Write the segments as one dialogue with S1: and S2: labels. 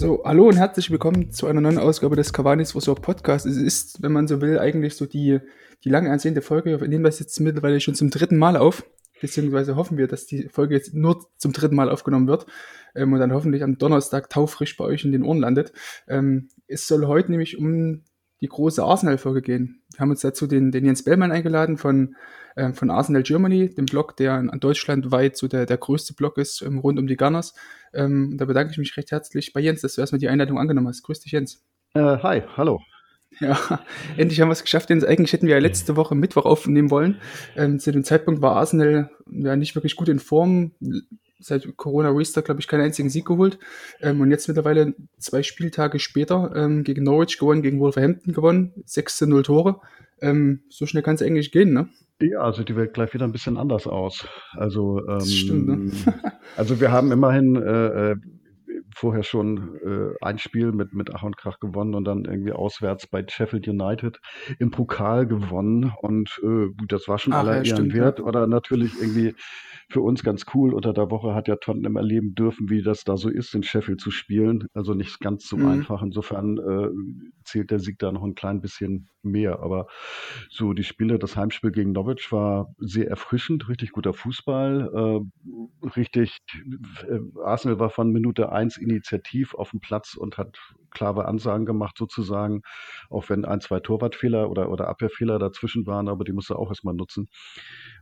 S1: So, hallo und herzlich willkommen zu einer neuen Ausgabe des Cavani's Resort Podcast. Es ist, wenn man so will, eigentlich so die, die lange ersehnte Folge. Wir nehmen das jetzt mittlerweile schon zum dritten Mal auf. Beziehungsweise hoffen wir, dass die Folge jetzt nur zum dritten Mal aufgenommen wird ähm, und dann hoffentlich am Donnerstag taufrisch bei euch in den Ohren landet. Ähm, es soll heute nämlich um die große Arsenal-Folge gehen. Wir haben uns dazu den, den Jens Bellmann eingeladen von, äh, von Arsenal Germany, dem Blog, der an deutschlandweit so der, der größte Blog ist ähm, rund um die Gunners. Ähm, da bedanke ich mich recht herzlich bei Jens, dass du erstmal die Einladung angenommen hast. Grüß dich, Jens.
S2: Äh, hi, hallo.
S1: Ja, endlich haben wir es geschafft. Denn eigentlich hätten wir ja letzte Woche Mittwoch aufnehmen wollen. Ähm, zu dem Zeitpunkt war Arsenal ja nicht wirklich gut in Form seit Corona Restart, glaube ich, keinen einzigen Sieg geholt. Ähm, und jetzt mittlerweile zwei Spieltage später ähm, gegen Norwich gewonnen, gegen Wolverhampton gewonnen, 6 zu 0 Tore. Ähm, so schnell kann es eigentlich gehen, ne?
S2: Ja, also die Welt gleich wieder ein bisschen anders aus. Also, ähm,
S1: Das stimmt, ne?
S2: also wir haben immerhin äh, äh, vorher schon äh, ein Spiel mit, mit Ach und Krach gewonnen und dann irgendwie auswärts bei Sheffield United im Pokal gewonnen. Und äh, gut, das war schon
S1: Ach,
S2: aller
S1: ja,
S2: Ehren
S1: stimmt,
S2: wert.
S1: ja.
S2: Oder natürlich irgendwie für uns ganz cool. Unter der Woche hat ja Tottenham erleben dürfen, wie das da so ist, in Sheffield zu spielen. Also nicht ganz so
S1: Mhm.
S2: einfach. Insofern äh, zählt der Sieg da noch ein klein bisschen mehr. Aber so die Spiele, das Heimspiel gegen Norwich war sehr erfrischend, richtig guter Fußball, äh, richtig, äh, Arsenal war von Minute eins initiativ auf dem Platz und hat klare Ansagen gemacht sozusagen, auch wenn ein, zwei Torwartfehler oder, oder Abwehrfehler dazwischen waren, aber die musste auch erstmal nutzen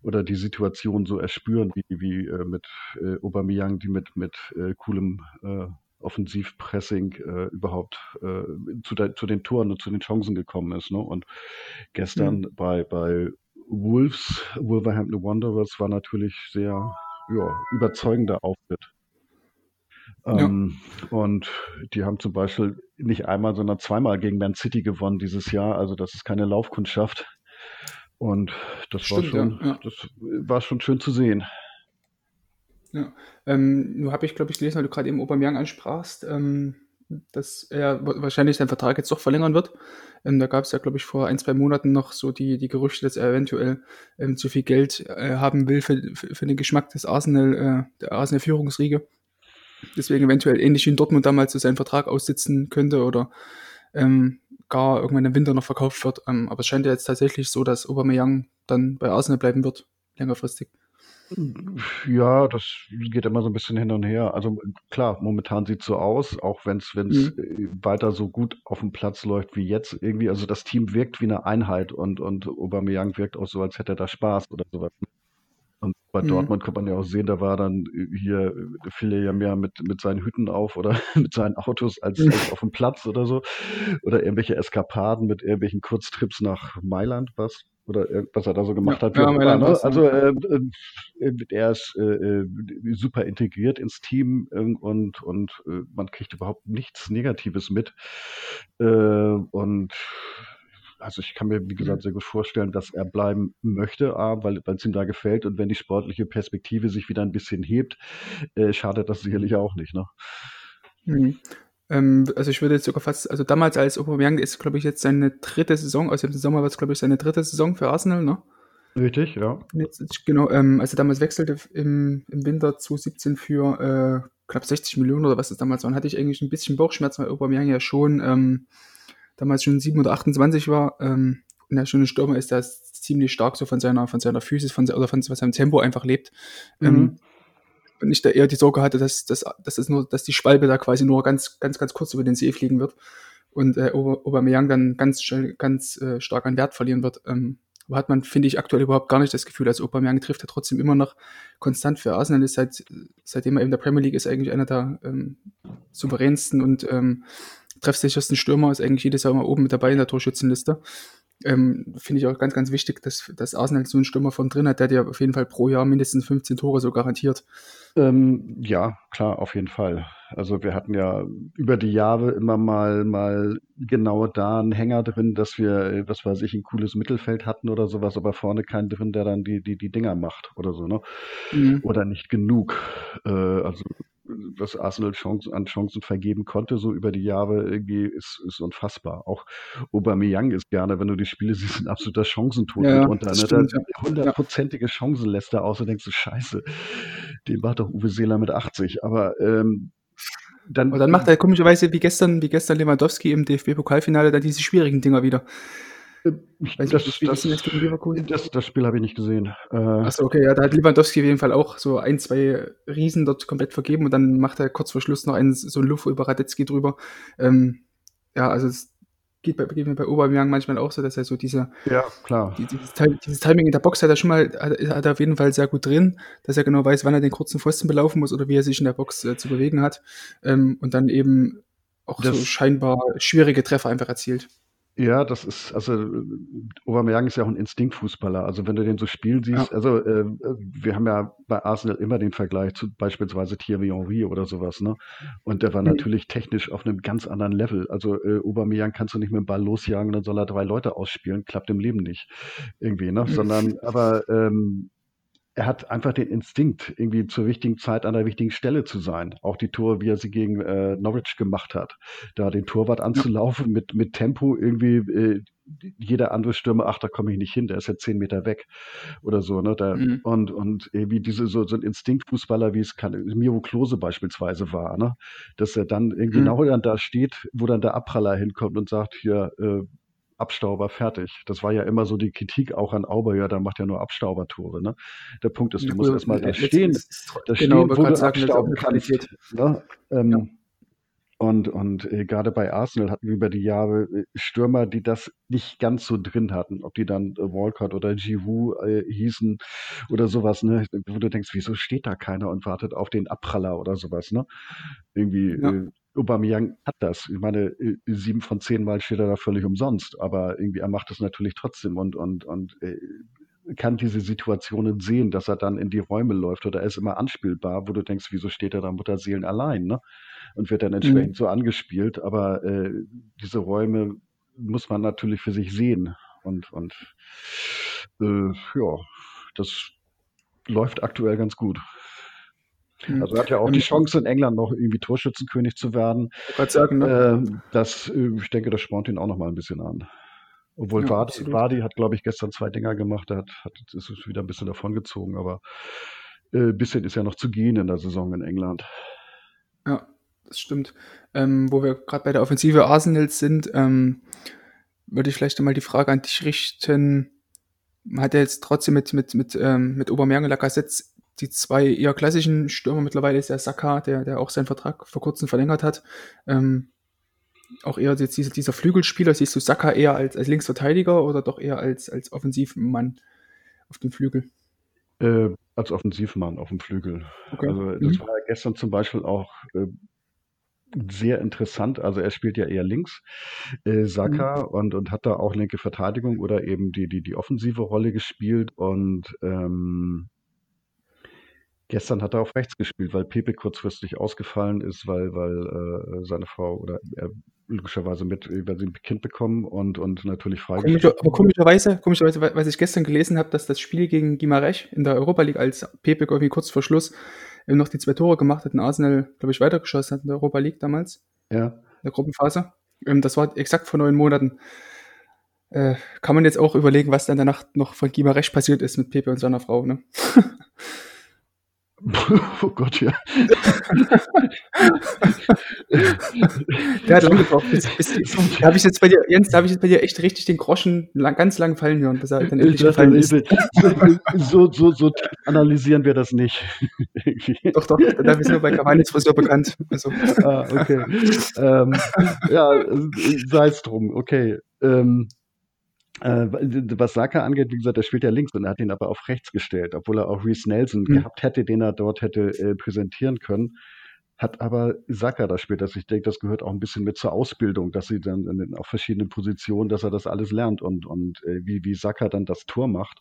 S2: oder die Situation so erspüren, wie, wie äh, mit äh, Aubameyang, die mit, mit äh, coolem äh, Offensivpressing äh, überhaupt äh, zu, der, zu den Toren und zu den Chancen gekommen ist. Ne? Und gestern
S1: Mhm.
S2: bei, bei Wolves, Wolverhampton Wanderers war natürlich sehr ja, überzeugender Auftritt.
S1: Ja.
S2: Ähm, und die haben zum Beispiel nicht einmal, sondern zweimal gegen Man City gewonnen dieses Jahr. Also das ist keine Laufkundschaft. Und das war
S1: Stimmt, ja,
S2: schon,
S1: ja.
S2: das war schon schön zu sehen.
S1: Ja, ähm, nur habe ich, glaube ich, gelesen, weil du gerade eben Aubameyang ansprachst, ähm, dass er wa- wahrscheinlich seinen Vertrag jetzt doch verlängern wird. Ähm, da gab es ja, glaube ich, vor ein, zwei Monaten noch so die, die Gerüchte, dass er eventuell ähm, zu viel Geld äh, haben will für, für, für den Geschmack des Arsenal, äh, der Arsenal-Führungsriege. Deswegen eventuell ähnlich wie in Dortmund damals so seinen Vertrag aussitzen könnte oder ähm, gar irgendwann im Winter noch verkauft wird. Ähm, aber es scheint ja jetzt tatsächlich so, dass Aubameyang dann bei Arsenal bleiben wird, längerfristig.
S2: Ja, das geht immer so ein bisschen hin und her. Also klar, momentan sieht so aus, auch wenn es
S1: Mhm.
S2: weiter so gut auf dem Platz läuft wie jetzt irgendwie. Also das Team wirkt wie eine Einheit und, und Aubameyang wirkt auch so, als hätte er da Spaß oder sowas. Und bei
S1: Mhm.
S2: Dortmund kann man ja auch sehen, da war dann hier, äh, fiel er ja mehr mit, mit seinen Hütten auf oder mit seinen Autos als, als auf dem Platz oder so. Oder irgendwelche Eskapaden mit irgendwelchen Kurztrips nach Mailand, was? Oder was er da so gemacht
S1: Ja,
S2: hat,
S1: ja. Mailand
S2: Ne?
S1: war's,
S2: Also
S1: ja.
S2: äh, äh, er ist äh, äh, super integriert ins Team äh, und, und äh, man kriegt überhaupt nichts Negatives mit. Äh, und also ich kann mir, wie gesagt, sehr gut vorstellen, dass er bleiben möchte, A, weil es ihm da gefällt und wenn die sportliche Perspektive sich wieder ein bisschen hebt, äh, schadet das sicherlich auch nicht. Ne?
S1: Mhm. Ähm, also ich würde jetzt sogar fast, also damals als Aubameyang ist, glaube ich, jetzt seine dritte Saison, also im Sommer war es, glaube ich, seine dritte Saison für Arsenal, ne?
S2: Richtig, ja.
S1: Jetzt, genau, ähm, als er damals wechselte im, im Winter 2017 für äh, knapp 60 Millionen oder was das damals war, hatte ich eigentlich ein bisschen Bauchschmerzen, weil Aubameyang ja schon ähm, damals schon 7 oder 28 war ähm, und er schon ein Stürmer ist, der ist ziemlich stark so von seiner, von seiner Physis von, oder von, von seinem Tempo einfach lebt. Ähm,
S2: Mhm.
S1: und ich da eher die Sorge hatte, dass, dass, dass, es nur, dass die Schwalbe da quasi nur ganz, ganz, ganz kurz über den See fliegen wird und äh, Aub- Aubameyang dann ganz schnell, ganz äh, stark an Wert verlieren wird. Ähm, aber hat man, finde ich, aktuell überhaupt gar nicht das Gefühl. Also Aubameyang trifft ja trotzdem immer noch konstant für Arsenal, ist seit, seitdem er in der Premier League ist, eigentlich einer der ähm, souveränsten und ähm, treffsichersten Stürmer, ist eigentlich jedes Jahr immer oben mit dabei in der Torschützenliste. Ähm, Finde ich auch ganz, ganz wichtig, dass, dass Arsenal so einen Stürmer von drin hat, der dir auf jeden Fall pro Jahr mindestens 15 Tore so garantiert.
S2: Ähm, ja, klar, auf jeden Fall. Also wir hatten ja über die Jahre immer mal, mal genau da einen Hänger drin, dass wir, was weiß ich, ein cooles Mittelfeld hatten oder sowas, aber vorne keinen drin, der dann die, die, die Dinger macht oder so, ne?
S1: Mhm.
S2: Oder nicht genug. Äh, also was Arsenal Chancen, an Chancen vergeben konnte, so über die Jahre irgendwie, ist, ist unfassbar. Auch Aubameyang ist gerne, wenn du die Spiele siehst, ein absoluter Chancentod
S1: Ja,
S2: mitunter. Ne? hundertprozentige Chancen lässt er aus und denkst du, scheiße, den war doch Uwe Seeler mit 80. Aber ähm,
S1: dann, und dann macht er komischerweise wie gestern, wie gestern Lewandowski im DFB-Pokalfinale dann diese schwierigen Dinger wieder.
S2: Äh, das, das, das, das, Spiel habe ich nicht gesehen.
S1: Äh, Achso, okay, ja, da hat Lewandowski auf jeden Fall auch so ein, zwei Riesen dort komplett vergeben und dann macht er kurz vor Schluss noch einen, so einen Luft über Radetzky drüber. Ähm, ja, also es geht, bei, geht mir bei Aubameyang manchmal auch so, dass er so diese,
S2: ja, klar.
S1: Die, dieses, dieses, Timing in der Box hat er schon mal, hat, hat, er auf jeden Fall sehr gut drin, dass er genau weiß, wann er den kurzen Pfosten belaufen muss oder wie er sich in der Box äh, zu bewegen hat ähm, und dann eben auch das, so scheinbar schwierige Treffer einfach erzielt.
S2: Ja, das ist, also Aubameyang ist ja auch ein Instinktfußballer. Also wenn du den so spielen siehst, ja. also äh, wir haben ja bei Arsenal immer den Vergleich zu beispielsweise Thierry Henry oder sowas, ne? Und der war mhm. natürlich technisch auf einem ganz anderen Level. Also äh, Aubameyang kannst du nicht mit dem Ball losjagen, dann soll er drei Leute ausspielen, klappt im Leben nicht irgendwie, ne? Mhm. Sondern, aber ähm, er hat einfach den Instinkt, irgendwie zur richtigen Zeit an der richtigen Stelle zu sein. Auch die Tore, wie er sie gegen äh, Norwich gemacht hat, da den Torwart anzulaufen mit, mit Tempo irgendwie. Äh, jeder andere Stürmer, ach, da komme ich nicht hin, der ist ja zehn Meter weg oder so, ne? Da, mhm. Und, und wie diese so, so ein Instinktfußballer, wie es kann, Miro Klose beispielsweise war, ne? Dass er dann irgendwie mhm. genau dann da steht, wo dann der Abpraller hinkommt und sagt, hier, äh, Abstauber fertig. Das war ja immer so die Kritik auch an Auber, ja, da macht er nur Abstaubertore. Ne? Der Punkt ist, du musst erstmal da stehen, da genau, stehen, wo du abstauben kannst. Ne? Ähm, ja. Und, und äh, gerade bei Arsenal hatten wir über die Jahre äh, Stürmer, die das nicht ganz so drin hatten, ob die dann äh, Walcott oder Giroud äh, hießen oder sowas, ne? Wo du denkst, wieso steht da keiner und wartet auf den Abpraller oder sowas, ne? Irgendwie, ja. äh, Aubameyang hat das. Ich meine, äh, sieben von zehn Mal steht er da völlig umsonst, aber irgendwie er macht das natürlich trotzdem und und und äh, kann diese Situationen sehen, dass er dann in die Räume läuft oder er ist immer anspielbar, wo du denkst, wieso steht er da Mutterseelen allein, ne? Und wird dann entsprechend mhm. so angespielt, aber äh, diese Räume muss man natürlich für sich sehen und und äh, ja, das läuft aktuell ganz gut. Hm. Also er hat ja auch die Chance in England noch irgendwie Torschützenkönig zu werden.
S1: Ich sagen, ne?
S2: äh, das, äh, ich denke, das spornt ihn auch noch mal ein bisschen an. Obwohl ja, Vardy, Vardy, hat, glaube ich, gestern zwei Dinger gemacht. Er hat, hat, ist wieder ein bisschen davongezogen, aber ein äh, bisschen ist ja noch zu gehen in der Saison in England.
S1: Ja, das stimmt. Ähm, wo wir gerade bei der Offensive Arsenals sind, ähm, würde ich vielleicht einmal die Frage an dich richten. Hat er jetzt trotzdem mit, mit, mit, ähm, mit Aubameyang und Lacazette die zwei eher klassischen Stürmer mittlerweile ist der Saka, der, der auch seinen Vertrag vor kurzem verlängert hat. Ähm, auch eher jetzt dieser, dieser Flügelspieler, siehst du Saka eher als, als Linksverteidiger oder doch eher als, als Offensivmann auf dem Flügel?
S2: Äh, als Offensivmann auf dem Flügel. Okay. Also das mhm. war gestern zum Beispiel auch äh, sehr interessant. Also er spielt ja eher links, äh, Saka, mhm. und, und hat da auch linke Verteidigung oder eben die, die, die offensive Rolle gespielt und ähm, Gestern hat er auf rechts gespielt, weil Pepe kurzfristig ausgefallen ist, weil, weil äh, seine Frau oder er logischerweise mit, weil sie ein Kind bekommen und, und natürlich
S1: freigestellt. Komischer, aber komischerweise, komischerweise, was ich gestern gelesen habe, dass das Spiel gegen Gimarech in der Europa League, als Pepe irgendwie kurz vor Schluss noch die zwei Tore gemacht hat, in Arsenal, glaube ich, weitergeschossen hat in der Europa League damals.
S2: Ja.
S1: In der Gruppenphase. Ähm, das war exakt vor neun Monaten. Äh, kann man jetzt auch überlegen, was dann danach noch von Gimarech passiert ist mit Pepe und seiner Frau, ne?
S2: Oh Gott, ja.
S1: Der hat lange gebraucht. Bis, bis, da habe ich jetzt bei dir, Jens, da habe ich jetzt bei dir echt richtig den Groschen lang, ganz lang fallen hören, bis er dann endlich gefallen ist.
S2: So, so, so analysieren wir das nicht.
S1: doch, doch, da ist nur bei Cavani's Friseur bekannt. Also.
S2: Ah, okay. Ähm, ja, sei es drum, okay. Ähm, äh, was Saka angeht, wie gesagt, der spielt ja links und er hat ihn aber auf rechts gestellt, obwohl er auch Reese Nelson mhm. gehabt hätte, den er dort hätte äh, präsentieren können hat aber Saka das spielt. Also ich denke, das gehört auch ein bisschen mit zur Ausbildung, dass sie dann in, auf verschiedenen Positionen, dass er das alles lernt und, und äh, wie, wie Saka dann das Tor macht,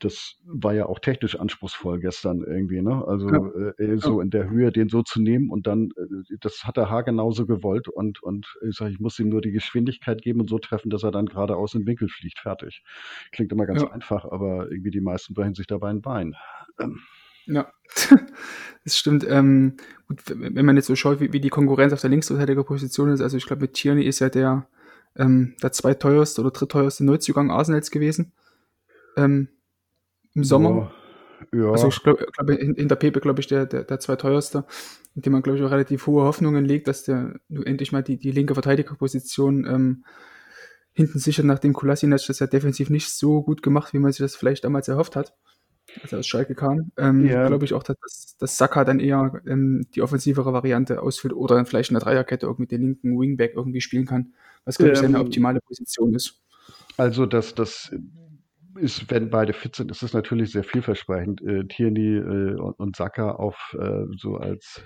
S2: das war ja auch technisch anspruchsvoll gestern irgendwie, ne? Also ja. äh, so in der Höhe den so zu nehmen und dann, äh, das hat der Haar genauso gewollt und, und ich sage, ich muss ihm nur die Geschwindigkeit geben und so treffen, dass er dann geradeaus in den Winkel fliegt. Fertig. Klingt immer ganz ja. einfach, aber irgendwie die meisten brechen sich dabei ein Bein. Ähm.
S1: Ja, das stimmt. Ähm, gut, wenn man jetzt so schaut, wie, wie die Konkurrenz auf der Linksverteidigerposition ist, also ich glaube, mit Tierney ist ja der, ähm, der zweiteuerste oder drittteuerste Neuzugang Arsenals gewesen. Ähm, Im Sommer. Ja. Also ich glaube, glaub, in, in, der Pepe, glaube ich, der, der, der zweiteuerste, in dem man, glaube ich, auch relativ hohe Hoffnungen legt, dass der nur endlich mal die, die linke Verteidigerposition ähm, hinten sichert, nachdem Kolasinac das ja defensiv nicht so gut gemacht, wie man sich das vielleicht damals erhofft hat, als er aus Schalke kam. Ähm, ja. Glaube ich auch, dass, dass Saka dann eher ähm, die offensivere Variante ausfüllt oder dann vielleicht in der Dreierkette auch mit dem linken Wingback irgendwie spielen kann, was, glaube ich, seine ähm, optimale Position ist.
S2: Also, das, das ist, wenn beide fit sind, ist es natürlich sehr vielversprechend. Äh, Tierney äh, und, und Saka auf äh, so als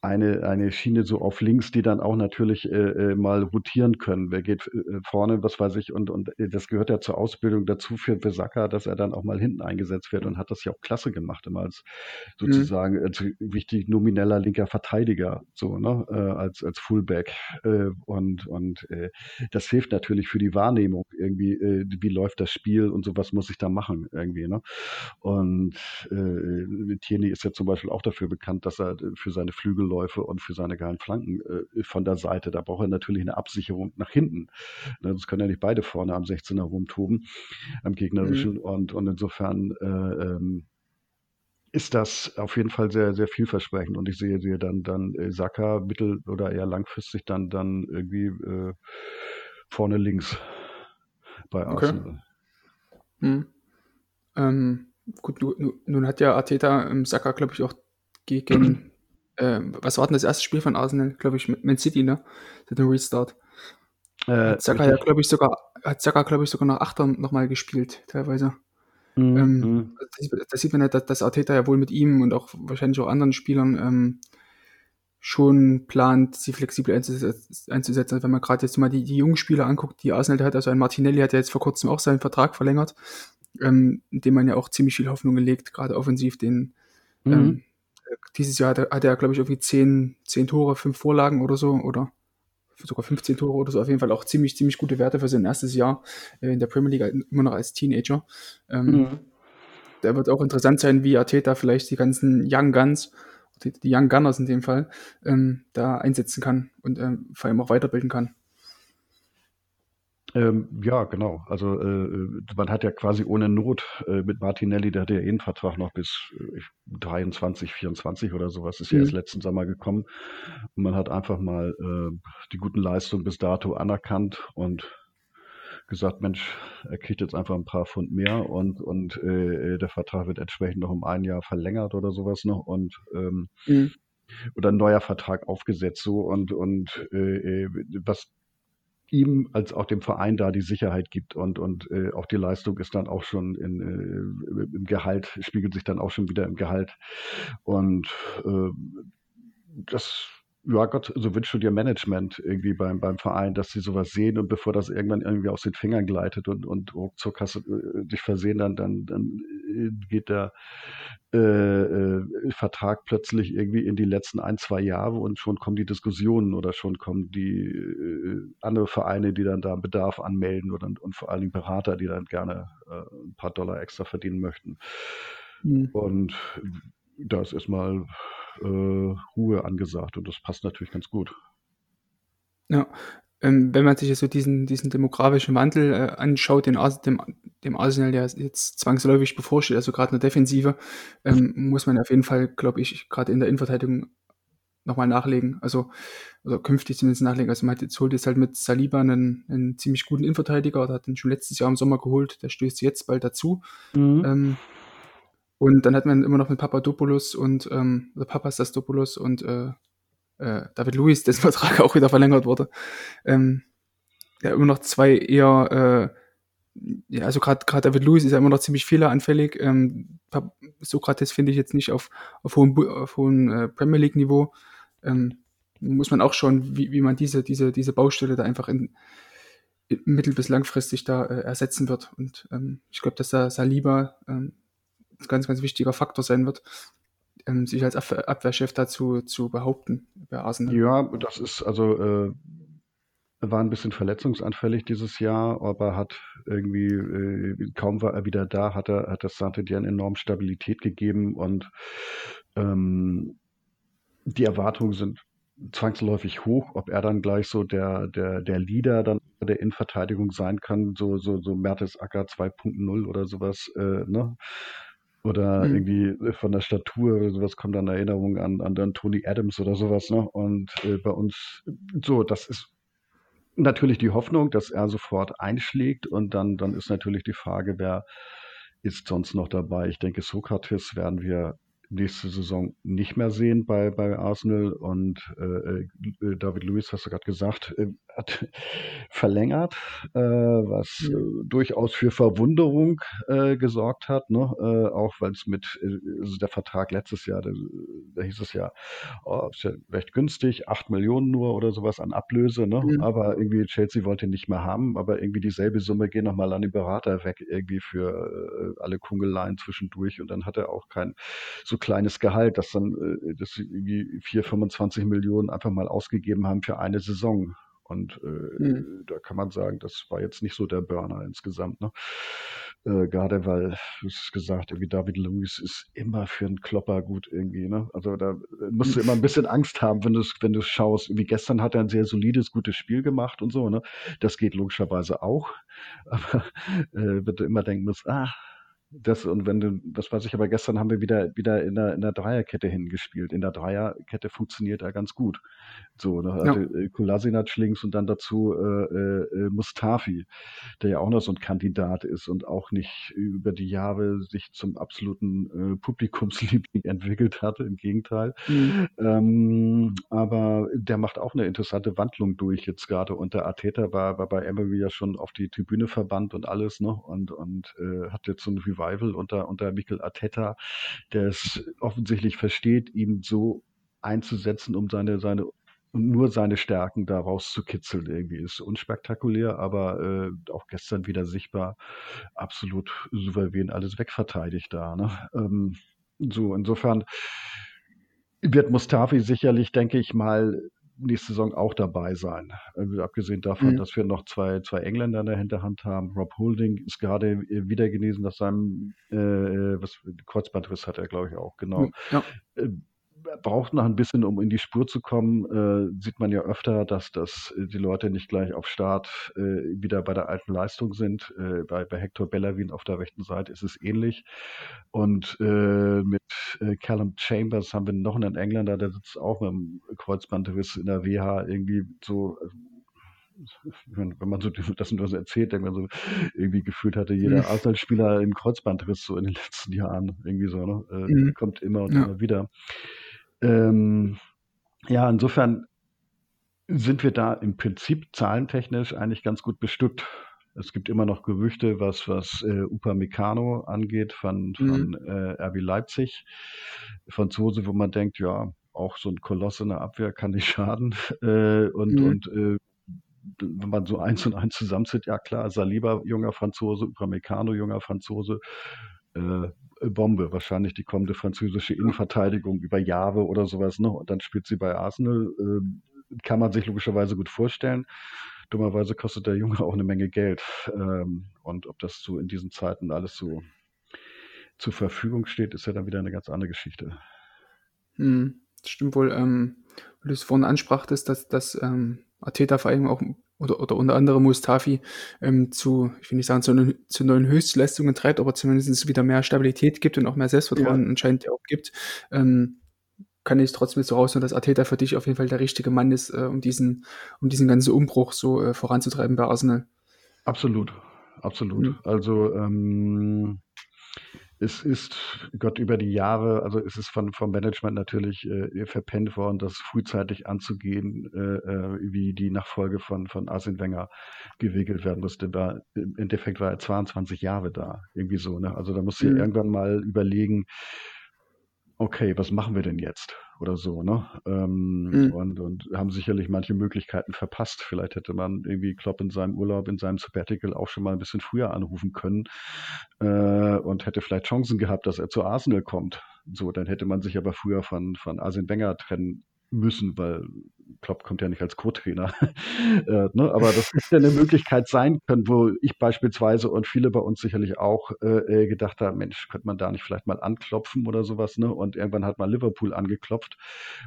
S2: eine, eine Schiene so auf links, die dann auch natürlich äh, äh, mal rotieren können. Wer geht äh, vorne, was weiß ich, und, und äh, das gehört ja zur Ausbildung dazu für Besaka, dass er dann auch mal hinten eingesetzt wird und hat das ja auch klasse gemacht, immer als mhm. sozusagen mhm. als wichtig nomineller linker Verteidiger, so, ne, äh, als, als Fullback. Äh, und und äh, das hilft natürlich für die Wahrnehmung irgendwie, äh, wie läuft das Spiel und sowas muss ich da machen irgendwie, ne? Und äh, Tierney ist ja zum Beispiel auch dafür bekannt, dass er für seine seine Flügelläufe und für seine geilen Flanken äh, von der Seite. Da braucht er natürlich eine Absicherung nach hinten. Ne, das können ja nicht beide vorne am 16er rumtoben, am gegnerischen. Mhm. Und, und insofern äh, ähm, ist das auf jeden Fall sehr, sehr vielversprechend. Und ich sehe, sehe dann, dann äh, Saka mittel- oder eher langfristig dann, dann irgendwie äh, vorne links bei Arsenal. Okay.
S1: Hm. Ähm, gut, nun, nun, hat ja Arteta im Saka, glaube ich, auch gegen äh, was war denn das erste Spiel von Arsenal? Glaube ich, mit Man City, ne? Seit dem Restart. Äh, hat Saka ja, glaube ich, sogar, hat Saka, glaube ich, sogar nach Achtern nochmal gespielt, teilweise. Mhm. Ähm, mhm. da sieht man ja, dass, dass Arteta ja wohl mit ihm und auch wahrscheinlich auch anderen Spielern ähm, schon plant, sie flexibel einzusetzen. Wenn man gerade jetzt mal die, die jungen Spieler anguckt, die Arsenal hat, also ein Martinelli hat ja jetzt vor kurzem auch seinen Vertrag verlängert, ähm, in dem man ja auch ziemlich viel Hoffnung legt, gerade offensiv den mhm. ähm, dieses Jahr hat er, hat er glaube ich, irgendwie zehn, zehn Tore, fünf Vorlagen oder so, oder sogar 15 Tore oder so. Auf jeden Fall auch ziemlich, ziemlich gute Werte für sein erstes Jahr äh, in der Premier League, immer noch als Teenager. Ähm, mhm. Da wird auch interessant sein, wie Arteta vielleicht die ganzen Young Guns, die, die Young Gunners in dem Fall, ähm, da einsetzen kann und ähm, vor allem auch weiterbilden kann.
S2: Ähm, ja, genau. Also äh, man hat ja quasi ohne Not äh, mit Martinelli, der hat ja eh einen Vertrag noch bis äh, 23, 24 oder sowas, ist ja erst mhm. letzten Sommer gekommen. Und man hat einfach mal äh, die guten Leistungen bis dato anerkannt und gesagt, Mensch, er kriegt jetzt einfach ein paar Pfund mehr und, und äh, der Vertrag wird entsprechend noch um ein Jahr verlängert oder sowas noch und ähm, mhm. oder ein neuer Vertrag aufgesetzt so und und äh, äh was ihm als auch dem Verein da die Sicherheit gibt und, und äh, auch die Leistung ist dann auch schon in, äh, im Gehalt, spiegelt sich dann auch schon wieder im Gehalt. Und äh, das ja Gott, so wünschst du dir Management irgendwie beim, beim Verein, dass sie sowas sehen und bevor das irgendwann irgendwie aus den Fingern gleitet und, und ruckzuck hast du äh, dich versehen, dann, dann, dann äh, geht der äh, äh, Vertrag plötzlich irgendwie in die letzten ein, zwei Jahre und schon kommen die Diskussionen oder schon kommen die äh, andere Vereine, die dann da Bedarf anmelden oder, und vor allen Dingen Berater, die dann gerne äh, ein paar Dollar extra verdienen möchten. Mhm. Und da ist erstmal äh, Ruhe angesagt und das passt natürlich ganz gut.
S1: Ja, ähm, wenn man sich so diesen, diesen demografischen Wandel äh, anschaut, den Ars dem, dem Arsenal, der jetzt zwangsläufig bevorsteht, also gerade in der Defensive, ähm, muss man auf jeden Fall, glaube ich, gerade in der Innenverteidigung nochmal nachlegen. Also, oder künftig zumindest nachlegen. Also man hat jetzt, holt jetzt halt mit Saliba einen, einen ziemlich guten Innenverteidiger, oder hat den schon letztes Jahr im Sommer geholt, der stößt jetzt bald dazu. Mhm. Ähm, und dann hat man immer noch mit Papadopoulos und ähm, Papastastopoulos und äh, äh, David Luiz, dessen Vertrag auch wieder verlängert wurde. Ähm, ja, immer noch zwei eher, äh, ja, also gerade David Luiz ist ja immer noch ziemlich fehleranfällig. Ähm, Sokrates finde ich jetzt nicht auf, auf hohem, auf hohem äh, Premier League-Niveau. Ähm, muss man auch schauen, wie, wie man diese, diese, diese Baustelle da einfach in, in mittel- bis langfristig da äh, ersetzen wird. Und ähm, ich glaube, dass da Saliba ähm, ganz, ganz wichtiger Faktor sein wird, ähm, sich als Abwehr Abwehrchef dazu zu behaupten bei Arsenal.
S2: Ja, das ist also äh, war ein bisschen verletzungsanfällig dieses Jahr, aber hat irgendwie äh, kaum war er wieder da, hat er hat das Saint-Étienne enorm Stabilität gegeben und ähm, die Erwartungen sind zwangsläufig hoch, ob er dann gleich so der, der, der Leader dann der Innenverteidigung sein kann, so, so, so Mertesacker 2.0 oder sowas, äh, ne? Oder mhm. irgendwie von der Statur oder sowas kommt dann Erinnerung an, an dann Tony Adams oder sowas. Ne? Und äh, bei uns, so, das ist natürlich die Hoffnung, dass er sofort einschlägt. Und dann, dann ist natürlich die Frage, wer ist sonst noch dabei? Ich denke, Sokrates werden wir nächste Saison nicht mehr sehen bei, bei Arsenal. Und äh, äh David Lewis, hast du gerade gesagt, äh, verlängert, äh, was äh, durchaus für Verwunderung äh, gesorgt hat, ne? äh, auch weil es mit äh, also der Vertrag letztes Jahr, da, da hieß es ja, oh, ist ja recht günstig, acht Millionen nur oder sowas an Ablöse, ne? Mhm. aber irgendwie Chelsea wollte nicht mehr haben, aber irgendwie dieselbe Summe geht nochmal an den Berater weg, irgendwie für äh, alle Kungeleien zwischendurch und dann hat er auch kein so kleines Gehalt, dass dann äh, das irgendwie 4, 25 Millionen einfach mal ausgegeben haben für eine Saison. Und äh, mhm. da kann man sagen, das war jetzt nicht so der Burner insgesamt. Ne? Äh, gerade weil, du hast gesagt, irgendwie David Lewis ist immer für einen Klopper gut irgendwie. Ne? Also da äh, musst du immer ein bisschen Angst haben, wenn du wenn du schaust. Wie gestern hat er ein sehr solides, gutes Spiel gemacht und so. Ne? Das geht logischerweise auch. Aber äh, wenn du immer denken musst, ah, das, und wenn du, das weiß ich, aber gestern haben wir wieder, wieder in der, in der Dreierkette hingespielt. In der Dreierkette funktioniert er ganz gut. So, da hatte ja. Äh, Kolasinac links und dann dazu äh, äh, Mustafi, der ja auch noch so ein Kandidat ist und auch nicht über die Jahre sich zum absoluten äh, Publikumsliebling entwickelt hatte, im Gegenteil. Mhm. Ähm, aber der macht auch eine interessante Wandlung durch jetzt gerade. Und der Arteta war, war bei Emery ja schon auf die Tribüne verbannt und alles, ne? Und, und äh, hat jetzt so ein Revival unter, unter Mikel Arteta, der es offensichtlich versteht, ihn so einzusetzen, um seine, seine nur seine Stärken da rauszukitzeln irgendwie ist unspektakulär, aber äh, auch gestern wieder sichtbar absolut souverän alles wegverteidigt da. Ne? Ähm, so, insofern wird Mustafi sicherlich, denke ich mal, nächste Saison auch dabei sein. Also abgesehen davon, mhm. dass wir noch zwei, zwei Engländer in der Hinterhand haben. Rob Holding ist gerade äh, wieder genesen nach seinem äh, äh, was, Kreuzbandriss hat er, glaube ich, auch, genau. Ja. Äh, braucht noch ein bisschen, um in die Spur zu kommen. Äh, sieht man ja öfter, dass, dass die Leute nicht gleich auf Start äh, wieder bei der alten Leistung sind. Äh, bei, bei Hector Bellavin auf der rechten Seite ist es ähnlich. Und äh, mit äh, Callum Chambers haben wir noch einen Engländer, der sitzt auch mit einem Kreuzbandriss in der WH irgendwie so wenn man so das nur so erzählt, denkt man so, irgendwie gefühlt hatte jeder mhm. Arsenal-Spieler einen Kreuzbandriss so in den letzten Jahren. Irgendwie so, ne? Äh, mhm. Kommt immer und ja. immer wieder. Ähm, ja, insofern sind wir da im Prinzip zahlentechnisch eigentlich ganz gut bestückt. Es gibt immer noch Gerüchte, was, was äh, Upamecano angeht von, von mhm. äh, RB Leipzig. Franzose, wo man denkt, ja, auch so ein Koloss in der Abwehr kann nicht schaden. Äh, und mhm. und äh, wenn man so eins und eins zusammenzieht, ja klar, Saliba, junger Franzose, Upamecano, junger Franzose, Bombe, wahrscheinlich die kommende französische Innenverteidigung über Jahre oder sowas, ne? Und dann spielt sie bei Arsenal. Äh, kann man sich logischerweise gut vorstellen. Dummerweise kostet der Junge auch eine Menge Geld. Ähm, und ob das so in diesen Zeiten alles so zur Verfügung steht, ist ja dann wieder eine ganz andere Geschichte.
S1: Hm, stimmt wohl. Ähm, weil du es vorhin ansprachtest, dass, dass ähm, Ateta vor allem auch oder, oder unter anderem Mustafi ähm, zu, ich will nicht sagen, zu, zu neuen Höchstleistungen treibt, aber zumindest wieder mehr Stabilität gibt und auch mehr Selbstvertrauen ja. anscheinend auch gibt, ähm, kann ich trotzdem so rausnehmen, dass Ateta für dich auf jeden Fall der richtige Mann ist, äh, um diesen, um diesen ganzen Umbruch so äh, voranzutreiben bei Arsenal.
S2: Absolut, absolut. Mhm. Also ähm, es ist, Gott, über die Jahre, also es ist von, vom Management natürlich äh, verpennt worden, das frühzeitig anzugehen, äh, äh, wie die Nachfolge von, von Arsene Wenger gewickelt werden musste. Da, Im Endeffekt war er 22 Jahre da, irgendwie so. Ne? Also da musst du mhm. irgendwann mal überlegen, okay, was machen wir denn jetzt? Oder so, ne? Ähm, mhm. und, und haben sicherlich manche Möglichkeiten verpasst. Vielleicht hätte man irgendwie Klopp in seinem Urlaub, in seinem Sabbatical auch schon mal ein bisschen früher anrufen können äh, und hätte vielleicht Chancen gehabt, dass er zu Arsenal kommt. So, dann hätte man sich aber früher von, von Arsene Wenger trennen müssen, weil Klopp kommt ja nicht als Co-Trainer. äh, ne? Aber das hätte eine Möglichkeit sein können, wo ich beispielsweise und viele bei uns sicherlich auch äh, äh, gedacht haben, Mensch, könnte man da nicht vielleicht mal anklopfen oder sowas. Ne? Und irgendwann hat mal Liverpool angeklopft.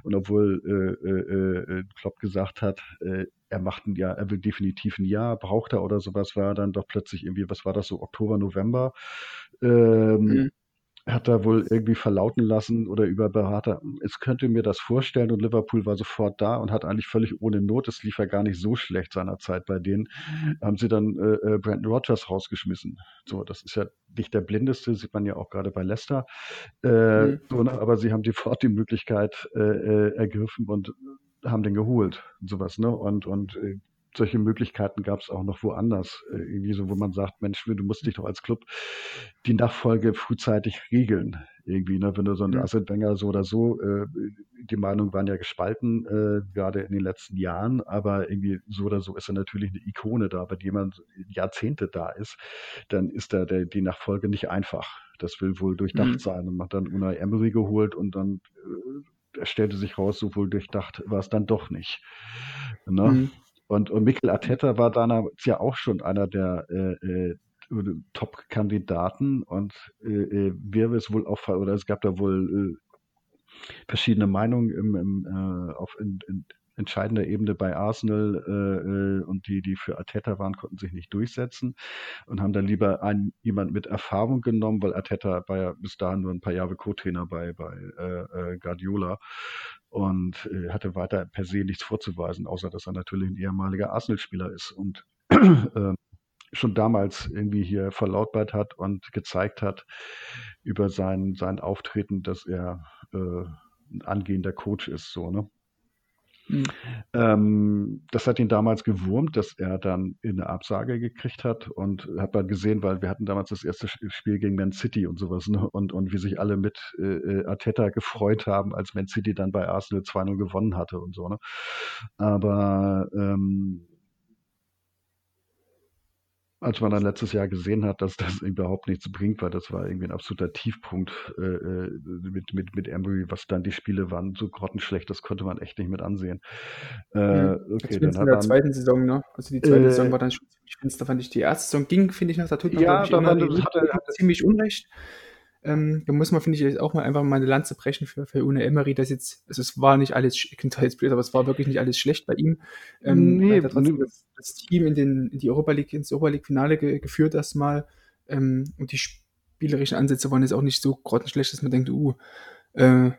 S2: Und obwohl äh, äh, äh Klopp gesagt hat, äh, er macht ein Jahr, er will definitiv ein Jahr, braucht er oder sowas, war dann doch plötzlich irgendwie, was war das so, Oktober, November. Ähm, mhm hat da wohl irgendwie verlauten lassen oder über Berater, es könnte mir das vorstellen und Liverpool war sofort da und hat eigentlich völlig ohne Not, es lief ja gar nicht so schlecht seinerzeit bei denen, haben sie dann äh, äh, Brandon Rogers rausgeschmissen. So, das ist ja nicht der blindeste, sieht man ja auch gerade bei Leicester. Äh, mhm. so, ne, aber sie haben sofort die Möglichkeit äh, äh, ergriffen und haben den geholt und sowas, ne? Und, und äh, solche Möglichkeiten gab es auch noch woanders, äh, irgendwie so, wo man sagt, Mensch, du musst dich doch als Club die Nachfolge frühzeitig regeln. Irgendwie, ne? wenn du so ein ja. Wenger so oder so, äh, die Meinungen waren ja gespalten, äh, gerade in den letzten Jahren, aber irgendwie so oder so ist er natürlich eine Ikone da, bei jemand Jahrzehnte da ist, dann ist da der, die Nachfolge nicht einfach. Das will wohl durchdacht mhm. sein und man hat dann Unai Emery geholt und dann äh, stellte sich raus, so wohl durchdacht war es dann doch nicht. Ne? Mhm. Und, und Mikel Arteta war damals ja auch schon einer der äh, äh, Top-Kandidaten und äh, äh wäre es wohl auch, oder es gab da wohl äh, verschiedene Meinungen im, im, äh, auf in, in entscheidender Ebene bei Arsenal äh, äh, und die, die für Arteta waren, konnten sich nicht durchsetzen und haben dann lieber einen, jemand mit Erfahrung genommen, weil Arteta war ja bis dahin nur ein paar Jahre Co-Trainer bei, bei äh, Guardiola und äh, hatte weiter per se nichts vorzuweisen, außer dass er natürlich ein ehemaliger Arsenal-Spieler ist und äh, schon damals irgendwie hier verlautbart hat und gezeigt hat über sein, sein Auftreten, dass er äh, ein angehender Coach ist, so, ne? Mhm. Ähm, das hat ihn damals gewurmt, dass er dann eine Absage gekriegt hat und hat man gesehen, weil wir hatten damals das erste Spiel gegen Man City und sowas ne? und, und wie sich alle mit äh, äh Arteta gefreut haben, als Man City dann bei Arsenal 2-0 gewonnen hatte und so. Ne? Aber ähm, als man dann letztes Jahr gesehen hat, dass das überhaupt nichts bringt, weil das war irgendwie ein absoluter Tiefpunkt äh, äh, mit, mit, mit Emery, was dann die Spiele waren, so grottenschlecht, das konnte man echt nicht mit ansehen.
S1: Äh, mhm. okay, dann in der zweiten Saison, ne? Also die zweite äh, Saison war dann schon ziemlich finster, fand ich. Die erste Saison ging, finde ich, noch, da tut man ja, da war, das hatte, ziemlich unrecht. Ähm, da muss man, finde ich, auch mal einfach mal eine Lanze brechen für, für Une Emery, dass jetzt, also es war nicht alles, ich jetzt blöd, aber es war wirklich nicht alles schlecht bei ihm. Ähm, nee, trotzdem das, das, Team in, den, in die Europa League, ins Europa League-Finale ge, geführt erstmal. Ähm, und die spielerischen Ansätze waren jetzt auch nicht so grottenschlecht, dass man denkt, uh, äh,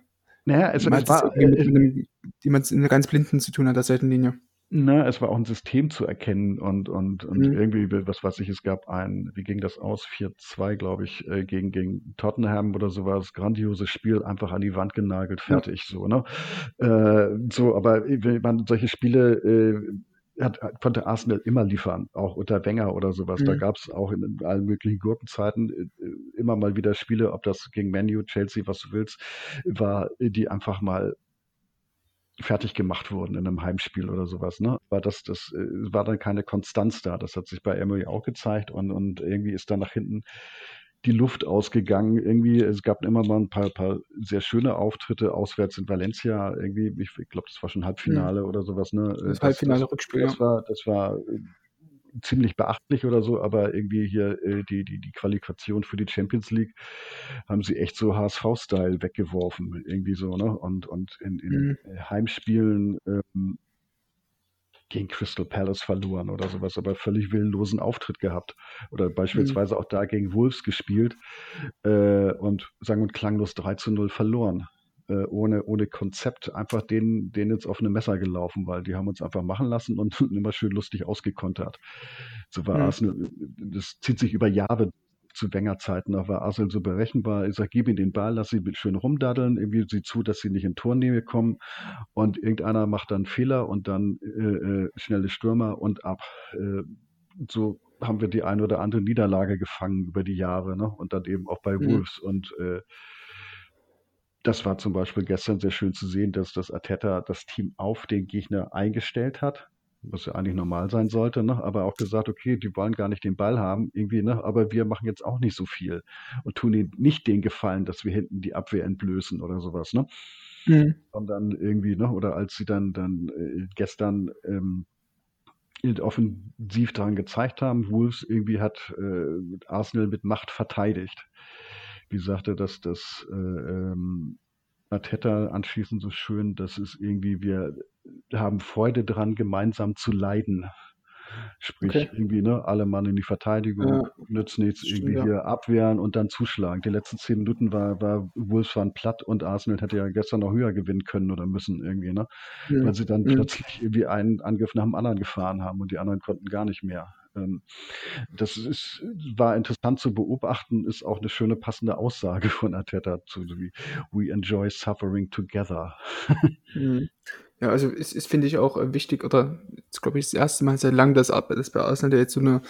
S1: naja, es, es war, mit, mit einem, die man in einer ganz Blinden zu tun hat, der Seitenlinie.
S2: Ne, es war auch ein System zu erkennen und, und, und mhm. irgendwie, was weiß ich, es gab ein, wie ging das aus? 4-2, glaube ich, äh, gegen, gegen Tottenham oder sowas. Grandioses Spiel, einfach an die Wand genagelt, fertig, ja. so, ne? Äh, so, aber wenn man solche Spiele, äh, hat, konnte Arsenal immer liefern, auch unter Wenger oder sowas. Mhm. Da gab es auch in, in, allen möglichen Gurkenzeiten äh, immer mal wieder Spiele, ob das gegen Manu, Chelsea, was du willst, war, die einfach mal fertig gemacht wurden in einem Heimspiel oder sowas. Ne? Aber das, das äh, war dann keine Konstanz da. Das hat sich bei Emery auch gezeigt und, und irgendwie ist dann nach hinten die Luft ausgegangen. Irgendwie, es gab immer mal ein paar, paar sehr schöne Auftritte auswärts in Valencia. Irgendwie, ich, ich glaube, das war schon Halbfinale mhm. oder sowas. Ne?
S1: Das, das Halbfinale Rückspiel.
S2: Das, war, das war ziemlich beachtlich oder so, aber irgendwie hier äh, die, die, die Qualifikation für die Champions League haben sie echt so HSV-Style weggeworfen, irgendwie so, ne? Und, und in, in mhm. Heimspielen ähm, gegen Crystal Palace verloren oder sowas, aber völlig willenlosen Auftritt gehabt. Oder beispielsweise mhm. auch da gegen Wolves gespielt äh, und sang- und klanglos 3 zu 0 verloren äh, ohne, ohne Konzept einfach denen, denen jetzt auf eine Messer gelaufen, weil die haben uns einfach machen lassen und immer schön lustig ausgekontert. So war mhm. Arsenal, das zieht sich über Jahre zu Wenger-Zeiten noch war Arsenal so berechenbar. Ich sage, gib ihnen den Ball, lass sie schön rumdaddeln, irgendwie sie zu, dass sie nicht in Tornähe kommen und irgendeiner macht dann Fehler und dann äh, äh, schnelle Stürmer und ab. Äh, so haben wir die eine oder andere Niederlage gefangen über die Jahre ne? und dann eben auch bei mhm. Wolves und äh, das war zum Beispiel gestern sehr schön zu sehen, dass das Ateta das Team auf den Gegner eingestellt hat, was ja eigentlich normal sein sollte, ne? aber auch gesagt, okay, die wollen gar nicht den Ball haben, irgendwie, ne? aber wir machen jetzt auch nicht so viel und tun ihnen nicht den Gefallen, dass wir hinten die Abwehr entblößen oder sowas. Ne? Mhm. dann irgendwie, ne? oder als sie dann, dann äh, gestern ähm, offensiv daran gezeigt haben, Wolves irgendwie hat äh, Arsenal mit Macht verteidigt wie sagte das, das äh, ähm, anschließend so schön, dass es irgendwie, wir haben Freude dran, gemeinsam zu leiden. Sprich, okay. irgendwie, ne, alle Mann in die Verteidigung, ja. nützt nichts, Stimmt, irgendwie ja. hier abwehren und dann zuschlagen. Die letzten zehn Minuten war, war Wolves waren platt und Arsenal hätte ja gestern noch höher gewinnen können oder müssen irgendwie, ne? Mhm. Weil sie dann mhm. plötzlich irgendwie einen Angriff nach dem anderen gefahren haben und die anderen konnten gar nicht mehr. Ähm, das ist, war interessant zu beobachten, ist auch eine schöne passende Aussage von Arteta zu wie We enjoy suffering together.
S1: Mhm. Ja, also es ist, finde ich, auch äh, wichtig, oder jetzt glaube ich das erste Mal seit langem, dass, dass bei Arsenal jetzt so eine,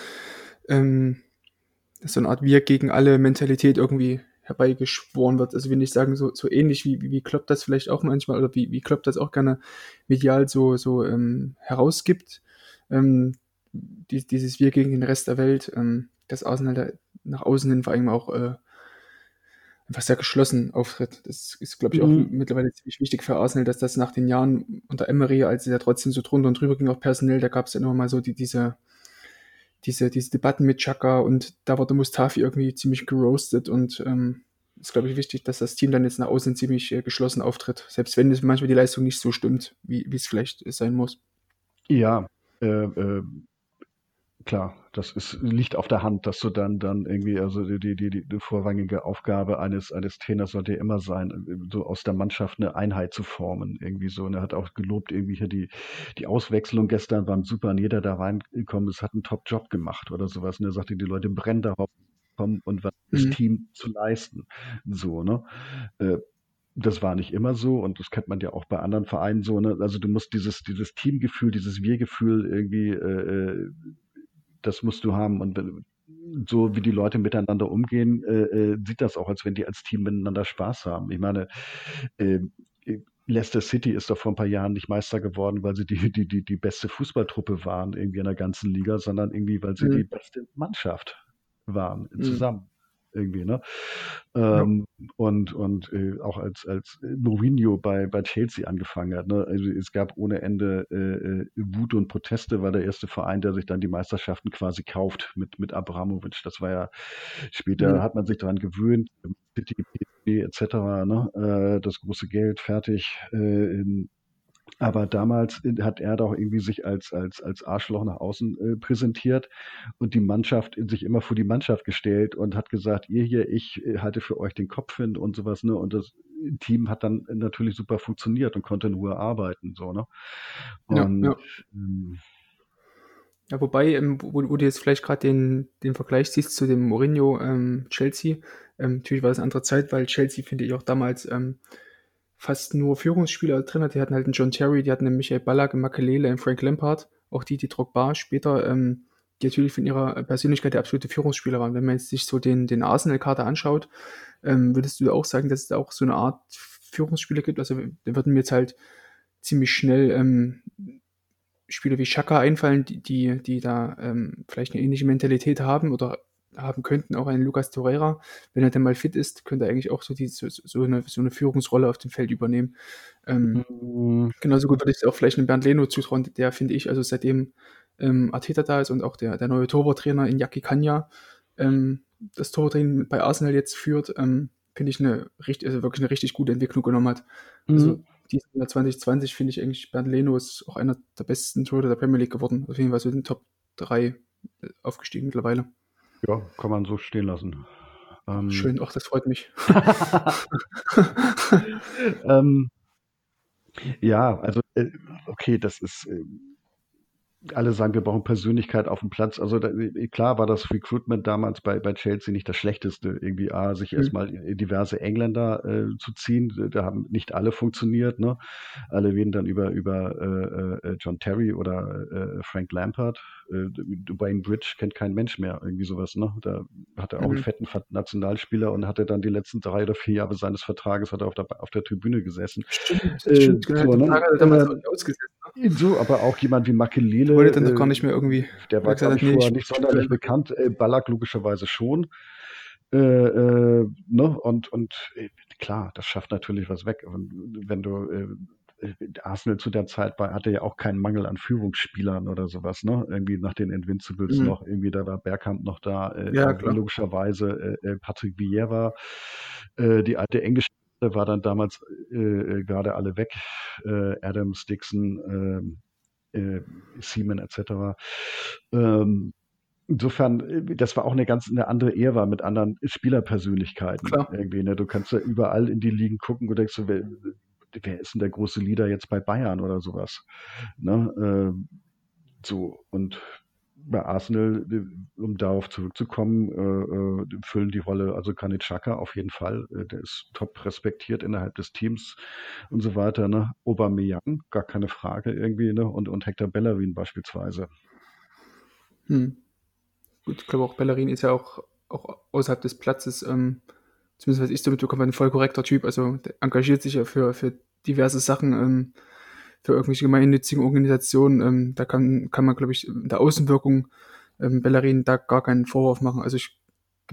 S1: ähm, so eine Art Wir gegen alle Mentalität irgendwie herbeigeschworen wird. Also wenn ich sagen, so, so ähnlich wie, wie Klopp das vielleicht auch manchmal, oder wie, wie Klopp das auch gerne medial so, so ähm, herausgibt. Ähm, die, dieses Wir gegen den Rest der Welt, ähm, dass Arsenal da nach außen hin vor allem auch äh, einfach sehr geschlossen auftritt. Das ist, glaube ich, auch mhm. mittlerweile ziemlich wichtig für Arsenal, dass das nach den Jahren unter Emery, als es ja trotzdem so drunter und drüber ging, auch personell, da gab es ja immer mal so die, diese, diese, diese Debatten mit Chaka und da wurde Mustafi irgendwie ziemlich geroastet und ähm, ist, glaube ich, wichtig, dass das Team dann jetzt nach außen ziemlich äh, geschlossen auftritt, selbst wenn es manchmal die Leistung nicht so stimmt, wie es vielleicht sein muss.
S2: Ja, äh, äh, Klar, das ist, liegt auf der Hand, dass du dann, dann irgendwie, also die, die, die, die vorrangige Aufgabe eines, eines Trainers sollte immer sein, so aus der Mannschaft eine Einheit zu formen, irgendwie so. Und er hat auch gelobt, irgendwie hier die, die Auswechslung gestern waren super und jeder da reingekommen ist, hat einen Top-Job gemacht oder sowas. Und er sagte, die Leute brennen darauf kommen und was mhm. das Team zu leisten. So, ne? Äh, das war nicht immer so und das kennt man ja auch bei anderen Vereinen so. Ne? Also du musst dieses, dieses Teamgefühl, dieses Wir-Gefühl irgendwie äh, äh das musst du haben. Und so wie die Leute miteinander umgehen, äh, äh, sieht das auch, als wenn die als Team miteinander Spaß haben. Ich meine, äh, Leicester City ist doch vor ein paar Jahren nicht Meister geworden, weil sie die, die, die, die beste Fußballtruppe waren irgendwie in der ganzen Liga, sondern irgendwie, weil sie mhm. die beste Mannschaft waren mhm. zusammen irgendwie, ne? Ähm, ja. Und, und äh, auch als, als Mourinho bei, bei Chelsea angefangen hat, ne? Also es gab ohne Ende äh, äh, Wut und Proteste, war der erste Verein, der sich dann die Meisterschaften quasi kauft mit, mit Abramovic. Das war ja später, mhm. hat man sich daran gewöhnt, City, etc., ne? Äh, das große Geld fertig. Äh, in, aber damals hat er doch irgendwie sich als, als, als Arschloch nach außen äh, präsentiert und die Mannschaft in sich immer vor die Mannschaft gestellt und hat gesagt, ihr hier, ich äh, halte für euch den Kopf hin und sowas, ne? Und das Team hat dann natürlich super funktioniert und konnte in Ruhe arbeiten, so, ne? Und, ja, ja. Ähm,
S1: ja, wobei, ähm, wo, wo, du jetzt vielleicht gerade den, den Vergleich siehst zu dem Mourinho ähm, Chelsea, ähm, natürlich war das eine andere Zeit, weil Chelsea finde ich auch damals ähm, fast nur Führungsspieler drin hat. Die hatten halt einen John Terry, die hatten einen Michael Ballack, einen Makelele, einen Frank Lampard, auch die, die Drogba später, ähm, die natürlich von ihrer Persönlichkeit der absolute Führungsspieler waren. Wenn man jetzt sich so den, den Arsenal-Kader anschaut, ähm, würdest du auch sagen, dass es da auch so eine Art Führungsspieler gibt? Also da würden mir jetzt halt ziemlich schnell ähm, Spieler wie Shaka einfallen, die, die, die da ähm, vielleicht eine ähnliche Mentalität haben oder haben könnten, auch ein Lucas Torreira, wenn er denn mal fit ist, könnte er eigentlich auch so, die, so, so, eine, so eine Führungsrolle auf dem Feld übernehmen. Ähm, mhm. Genauso gut würde ich es auch vielleicht einem Bernd Leno zutrauen, der finde ich, also seitdem ähm, Arteta da ist und auch der, der neue Torwarttrainer in Jaki Kanya ähm, das Torwarttraining bei Arsenal jetzt führt, ähm, finde ich eine richtig, also wirklich eine richtig gute Entwicklung genommen hat. Mhm. Also dieses Jahr 2020 finde ich eigentlich, Bernd Leno ist auch einer der besten Torhüter der Premier League geworden. Auf jeden Fall so in den Top 3 äh, aufgestiegen mittlerweile.
S2: Ja, kann man so stehen lassen.
S1: Ähm, Schön, auch das freut mich.
S2: ähm, ja, also äh, okay, das ist äh, alle sagen, wir brauchen Persönlichkeit auf dem Platz. Also da, klar war das Recruitment damals bei, bei Chelsea nicht das Schlechteste. Irgendwie A, sich mhm. erstmal diverse Engländer äh, zu ziehen. Da haben nicht alle funktioniert. Ne? Alle reden dann über, über äh, äh, John Terry oder äh, Frank Lampard. Äh, Wayne Bridge kennt kein Mensch mehr. Irgendwie sowas. Ne? Da hat er auch mhm. einen fetten Nationalspieler und hatte dann die letzten drei oder vier Jahre seines Vertrages hat er auf der, auf der Tribüne gesessen. Stimmt, äh, stimmt. Genau, so, ne? hat er äh. Ne? So, aber auch jemand wie Makelele
S1: wurde dann doch gar nicht mehr irgendwie.
S2: Der war, glaube ich, vorher nicht sonderlich bekannt. Äh, Ballack logischerweise schon. Äh, äh, ne? Und, und äh, klar, das schafft natürlich was weg. Und wenn du äh, Arsenal zu der Zeit war, hatte ja auch keinen Mangel an Führungsspielern oder sowas, ne? Irgendwie nach den Invincibles mhm. noch, irgendwie da war Bergkamp noch da, äh, ja, logischerweise äh, Patrick Vieira, äh, die alte englische war dann damals äh, gerade alle weg, Adams, Dixon, ähm, äh, Siemen etc. Ähm, insofern, äh, das war auch eine ganz eine andere Ära mit anderen Spielerpersönlichkeiten
S1: Klar.
S2: irgendwie. Ne? Du kannst ja überall in die Ligen gucken und denkst so, wer, ist denn der große Leader jetzt bei Bayern oder sowas? Ne? Ähm, so und bei Arsenal, um darauf zurückzukommen, äh, äh, füllen die Rolle, also Kanitschaka auf jeden Fall, äh, der ist top respektiert innerhalb des Teams und so weiter. Ne? Aubameyang, gar keine Frage irgendwie, ne? und, und Hector Bellerin beispielsweise.
S1: Hm. Gut, ich glaube auch Bellerin ist ja auch, auch außerhalb des Platzes, ähm, zumindest was ich so mitbekomme, ein voll korrekter Typ, also der engagiert sich ja für, für diverse Sachen, ähm, für irgendwelche gemeinnützigen Organisationen. Ähm, da kann, kann man, glaube ich, in der Außenwirkung ähm, Bellerin da gar keinen Vorwurf machen. Also ich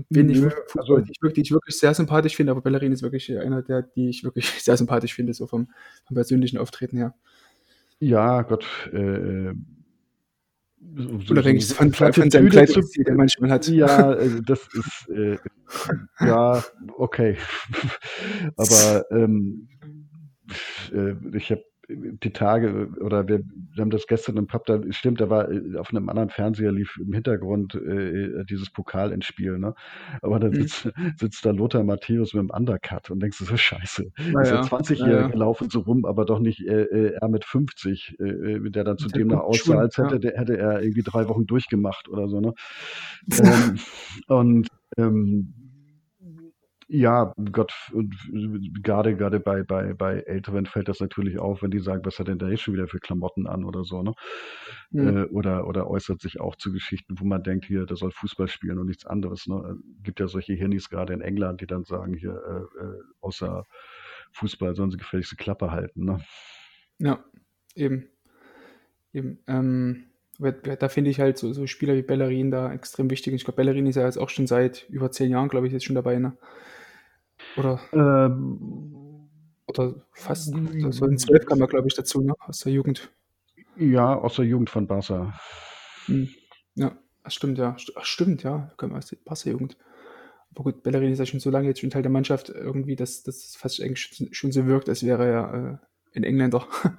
S1: bin nicht also, ich wirklich, ich wirklich sehr sympathisch finde, aber Bellerin ist wirklich einer der, die ich wirklich sehr sympathisch finde, so vom, vom persönlichen Auftreten her.
S2: Ja, Gott, äh,
S1: so, Unabhängig so, von, von, von seinem Kleidungsstil, der manchmal hat.
S2: Ja, äh, das ist, äh, ja, okay. Aber ähm, äh, ich habe die Tage oder wir, wir, haben das gestern im Pub, da stimmt, da war äh, auf einem anderen Fernseher lief im Hintergrund äh, dieses Pokalendspiel, ne? Aber dann mhm. sitzt, mhm. sitzt da Lothar Matthäus mit dem Undercut und denkst du so, scheiße, Na ist ja 20 Jahre ja. laufen so rum, aber doch nicht äh, äh er mit 50, äh, äh, der dann zudem nach aussah, als hätte, ja. der, hätte er irgendwie drei Wochen durchgemacht oder so, ne? ähm, und ähm, ja, Gott, gerade, gerade bei, bei, bei Älteren fällt das natürlich auf, wenn die sagen, was hat denn da jetzt schon wieder für Klamotten an oder so, ne? Mhm. Äh, oder, oder äußert sich auch zu Geschichten, wo man denkt, hier, der soll Fußball spielen und nichts anderes, ne? Gibt ja solche Hirnis gerade in England, die dann sagen, hier, äh, äh, außer Fußball sollen sie gefälligste Klappe halten, ne?
S1: Ja, eben. Eben. Ähm, da finde ich halt so, so Spieler wie Bellerin da extrem wichtig. Ich glaube, Bellerin ist ja jetzt auch schon seit über zehn Jahren, glaube ich, jetzt schon dabei, ne? Oder? Ähm, oder fast. So in zwölf kam er, glaube ich, dazu, ne? Aus der Jugend.
S2: Ja, aus der Jugend von Barca.
S1: Hm. Ja, das stimmt, ja. Ach, stimmt, ja. Kommen aus der Barca-Jugend. Aber gut, Bellerin ist ja schon so lange jetzt schon Teil der Mannschaft, irgendwie, dass das fast eigentlich schon so wirkt, als wäre er äh, ein Engländer.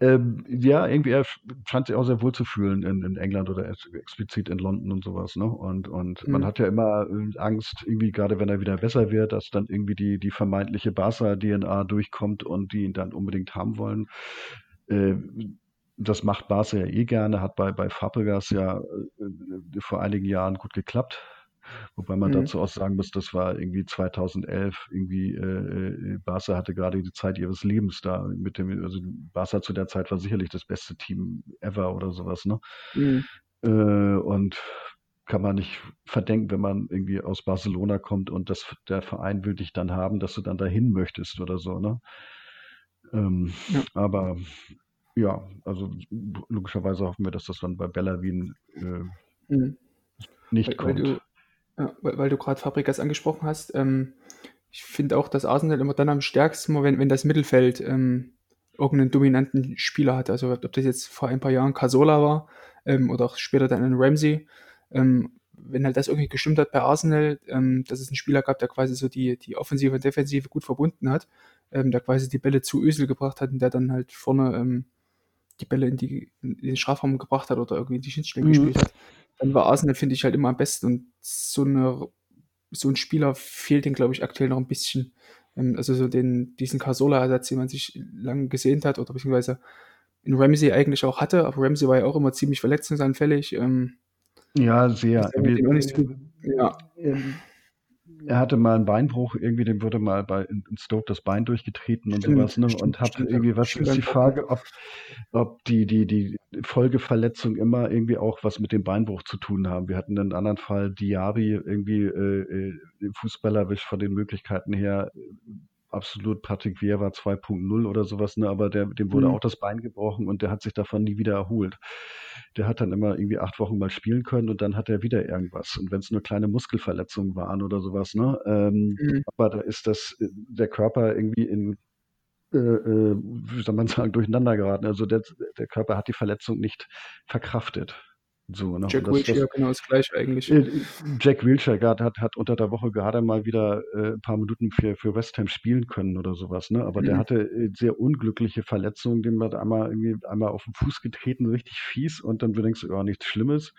S2: Ähm, ja, irgendwie er scheint sich auch sehr wohl zu fühlen in, in England oder explizit in London und sowas, ne? Und, und mhm. man hat ja immer äh, Angst, irgendwie, gerade wenn er wieder besser wird, dass dann irgendwie die, die vermeintliche Barca-DNA durchkommt und die ihn dann unbedingt haben wollen. Äh, das macht Barca ja eh gerne, hat bei, bei Fabregas ja äh, vor einigen Jahren gut geklappt. Wobei man mhm. dazu auch sagen muss, das war irgendwie 2011, irgendwie äh, äh, Barca hatte gerade die Zeit ihres Lebens da mit dem, also Barca zu der Zeit war sicherlich das beste Team ever oder sowas, ne? Mhm. Äh, und kann man nicht verdenken, wenn man irgendwie aus Barcelona kommt und das, der Verein will dich dann haben, dass du dann dahin möchtest oder so, ne? Ähm, ja. Aber ja, also logischerweise hoffen wir, dass das dann bei Bellavin äh, mhm. nicht kommt. Du,
S1: weil, weil du gerade Fabrikas angesprochen hast. Ähm, ich finde auch, dass Arsenal immer dann am stärksten, wenn, wenn das Mittelfeld ähm, irgendeinen dominanten Spieler hat. Also ob das jetzt vor ein paar Jahren Casola war ähm, oder auch später dann ein Ramsey. Ähm, wenn halt das irgendwie gestimmt hat bei Arsenal, ähm, dass es einen Spieler gab, der quasi so die, die Offensive und Defensive gut verbunden hat, ähm, der quasi die Bälle zu Ösel gebracht hat und der dann halt vorne die Bälle in, die, in den Strafraum gebracht hat oder irgendwie in die Schnittstelle mhm. gespielt hat dann war Arsenal, finde ich, halt immer am besten. Und so, eine, so ein Spieler fehlt den, glaube ich, aktuell noch ein bisschen. Ähm, also so den, diesen Casola-Ersatz, den man sich lange gesehen hat, oder beziehungsweise in Ramsey eigentlich auch hatte, aber Ramsey war ja auch immer ziemlich verletzungsanfällig. Ähm,
S2: ja, sehr. Ja. Er hatte mal einen Beinbruch, irgendwie, dem wurde mal bei in Stoke das Bein durchgetreten und stimmt, sowas, ne? Stimmt, und hat stimmt, irgendwie, was ist die Frage, ob, ob die, die, die Folgeverletzung immer irgendwie auch was mit dem Beinbruch zu tun haben. Wir hatten einen anderen Fall, Diaby, irgendwie äh, äh fußballerisch von den Möglichkeiten her absolut Patrick Vieira 2.0 oder sowas, ne? aber der, dem wurde mhm. auch das Bein gebrochen und der hat sich davon nie wieder erholt. Der hat dann immer irgendwie acht Wochen mal spielen können und dann hat er wieder irgendwas. Und wenn es nur kleine Muskelverletzungen waren oder sowas, ne? Ähm, mhm. Aber da ist das, äh, der Körper irgendwie in äh, äh, wie soll man sagen, durcheinander geraten. Also der, der Körper hat die Verletzung nicht verkraftet. So, ne?
S1: Jack Wilshere, genau das gleiche eigentlich.
S2: äh, Jack Wilshere hat, hat, unter der Woche gerade mal wieder äh, ein paar Minuten für, für West Ham spielen können oder sowas, ne? Aber der
S1: Mhm.
S2: hatte äh, sehr unglückliche Verletzungen, dem hat einmal irgendwie einmal auf den Fuß getreten, richtig fies, und dann denkst du, ja, nichts Schlimmes.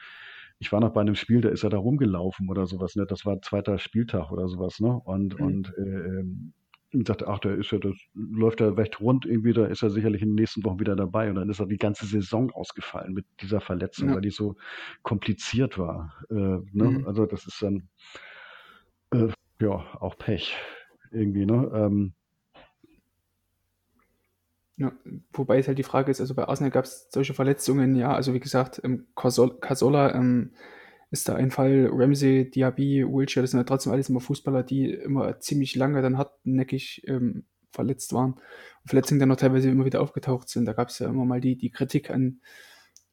S2: Ich war noch bei einem Spiel, da ist er da rumgelaufen oder sowas, ne? Das war zweiter Spieltag oder sowas, ne? Und,
S1: Mhm.
S2: und äh, ähm, und sagte, ach, da ist ja, das läuft ja recht rund irgendwie, da ist er sicherlich in den nächsten Wochen wieder dabei. Und dann ist er die ganze Saison ausgefallen mit dieser Verletzung,
S1: Ja.
S2: weil die so kompliziert war. Äh, ne?
S1: Mhm.
S2: Also das ist dann äh, ja auch Pech irgendwie, ne? Ähm,
S1: Ja, wobei es halt die Frage ist, also bei Arsenal gab es solche Verletzungen, ja, also wie gesagt, ähm, Casol- Cazorla ähm, ist da ein Fall, Ramsey, Diaby, Wilshere, das sind ja trotzdem alles immer Fußballer, die immer ziemlich lange dann hartnäckig ähm, verletzt waren und Verletzungen dann noch teilweise immer wieder aufgetaucht sind. Da gab es ja immer mal die, die Kritik an,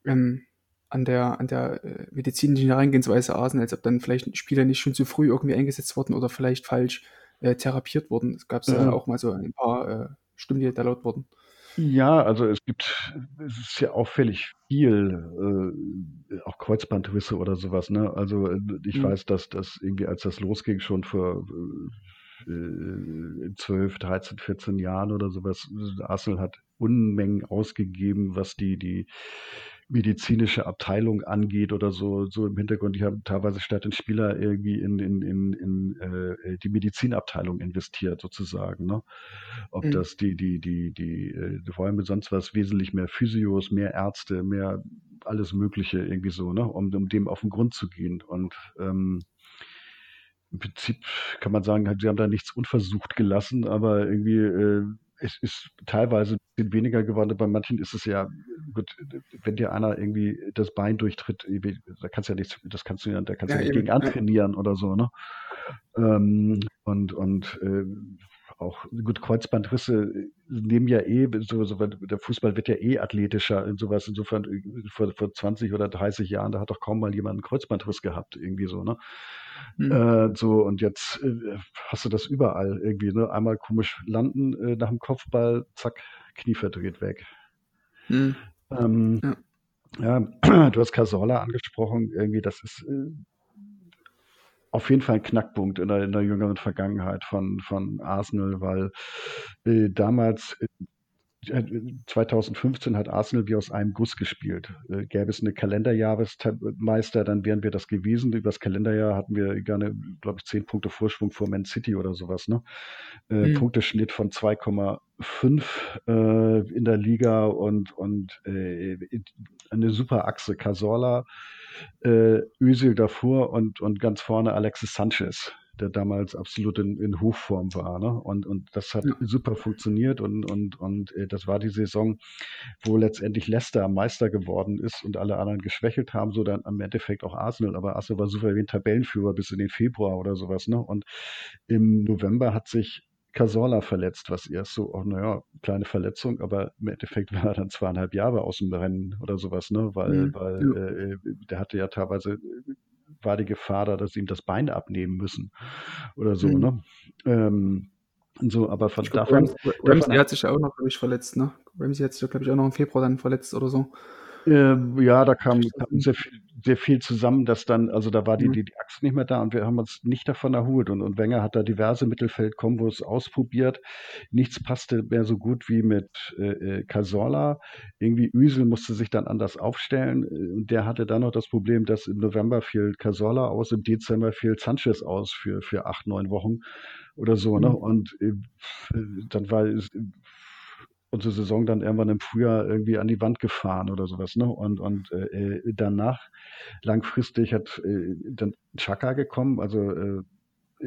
S1: ähm, an der, an der äh, medizinischen Herangehensweise Arsenal, als ob dann vielleicht Spieler nicht schon zu früh irgendwie eingesetzt wurden oder vielleicht falsch äh, therapiert wurden. Es gab ja
S2: äh,
S1: auch mal so ein paar äh, Stimmen, die da laut wurden.
S2: Ja, also es gibt, es ist ja auffällig viel, äh, auch Kreuzbandrisse oder sowas, ne? Also äh, ich
S1: Mhm.
S2: weiß, dass das irgendwie, als das losging, schon vor äh, 12, 13, 14 Jahren oder sowas, Arsenal hat Unmengen ausgegeben, was die, die medizinische Abteilung angeht oder so, so im Hintergrund. Die haben teilweise statt den Spieler irgendwie in, in, in, in äh, die Medizinabteilung investiert, sozusagen. Ne? Ob
S1: Mhm.
S2: das die, die, die, die, äh, die Räume sonst was, wesentlich mehr Physios, mehr Ärzte, mehr alles Mögliche irgendwie so, ne? um, um dem auf den Grund zu gehen. Und ähm, im Prinzip kann man sagen, sie haben da nichts unversucht gelassen, aber irgendwie äh, es ist teilweise ein bisschen weniger geworden. Bei manchen ist es ja, gut, wenn dir einer irgendwie das Bein durchtritt, da kannst du ja nichts, das kannst du ja, da kannst du
S1: Ja,
S2: ja
S1: eben,
S2: dagegen
S1: ja.
S2: antrainieren oder so, ne? Ähm, und und äh, auch gut, Kreuzbandrisse nehmen ja eh, so, so, der Fußball wird ja eh athletischer in sowas. Insofern äh, vor, vor 20 oder 30 Jahren, da hat doch kaum mal jemand einen Kreuzbandriss gehabt, irgendwie so, ne?
S1: Mhm.
S2: Äh, so, und jetzt äh, hast du das überall irgendwie, ne? Einmal komisch landen äh, nach dem Kopfball, zack, Knie verdreht weg.
S1: Mhm.
S2: Ähm,
S1: Ja.
S2: ja, du hast Casola angesprochen, irgendwie, das ist äh, auf jeden Fall ein Knackpunkt in der, in der jüngeren Vergangenheit von, von Arsenal, weil äh, damals, äh, 2015 hat Arsenal wie aus einem Guss gespielt. Äh, gäbe es eine Kalenderjahresmeister, dann wären wir das gewesen. Über das Kalenderjahr hatten wir gerne, glaube ich, zehn Punkte Vorsprung vor Man City oder sowas. Ne? Äh,
S1: Mhm.
S2: Punkteschnitt von 2,5 äh, in der Liga und, und äh, eine super Achse. Casorla, äh, Özil davor und, und ganz vorne Alexis Sanchez, der damals absolut in, in Hochform war. Ne? Und, und das hat
S1: Ja.
S2: super funktioniert und, und, und äh, das war die Saison, wo letztendlich Leicester Meister geworden ist und alle anderen geschwächelt haben, so dann am Endeffekt auch Arsenal, aber Arsenal war souverän Tabellenführer bis in den Februar oder sowas. Ne? Und im November hat sich Casorla verletzt, was erst so, oh, naja, kleine Verletzung, aber im Endeffekt war er dann zweieinhalb Jahre aus dem Rennen oder sowas, ne? Weil,
S1: Mhm.
S2: weil
S1: Ja.
S2: äh, der hatte ja teilweise war die Gefahr da, dass sie ihm das Bein abnehmen müssen oder so,
S1: Mhm.
S2: ne? Ähm, so, aber von davon
S1: Ramsey hat sich ja auch noch, glaube ich, verletzt, ne? Ramsey hat sich, glaube ich, auch noch im Februar dann verletzt oder so.
S2: Ähm, ja, da kam, kam sehr, viel, sehr viel zusammen, dass dann, also da war die,
S1: Mhm.
S2: die, die Achse nicht mehr da und wir haben uns nicht davon erholt. Und, und Wenger hat da diverse Mittelfeldkombos ausprobiert. Nichts passte mehr so gut wie mit äh, äh, Cazorla. Irgendwie Üsel musste sich dann anders aufstellen. äh, Und der hatte dann noch das Problem, dass im November fiel Cazorla aus, im Dezember fiel Sanchez aus für, für acht, neun Wochen oder so. Ne?
S1: Mhm.
S2: Und äh, dann war es unsere Saison dann irgendwann im Frühjahr irgendwie an die Wand gefahren oder sowas. Ne? Und, und äh, danach langfristig hat äh, dann Chaka gekommen. Also, äh,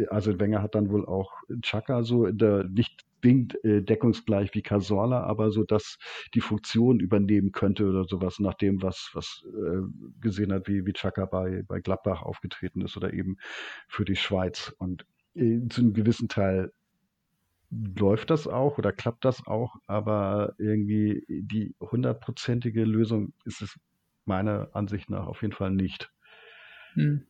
S2: also Wenger hat dann wohl auch Chaka so in der nicht zwingend äh, deckungsgleich wie Casorla, aber so, dass die Funktion übernehmen könnte oder sowas, nach dem, was, was äh, gesehen hat, wie, wie Chaka bei, bei Gladbach aufgetreten ist oder eben für die Schweiz. Und äh, zu einem gewissen Teil läuft das auch oder klappt das auch, aber irgendwie die hundertprozentige Lösung ist es meiner Ansicht nach auf jeden Fall nicht.
S1: Mhm.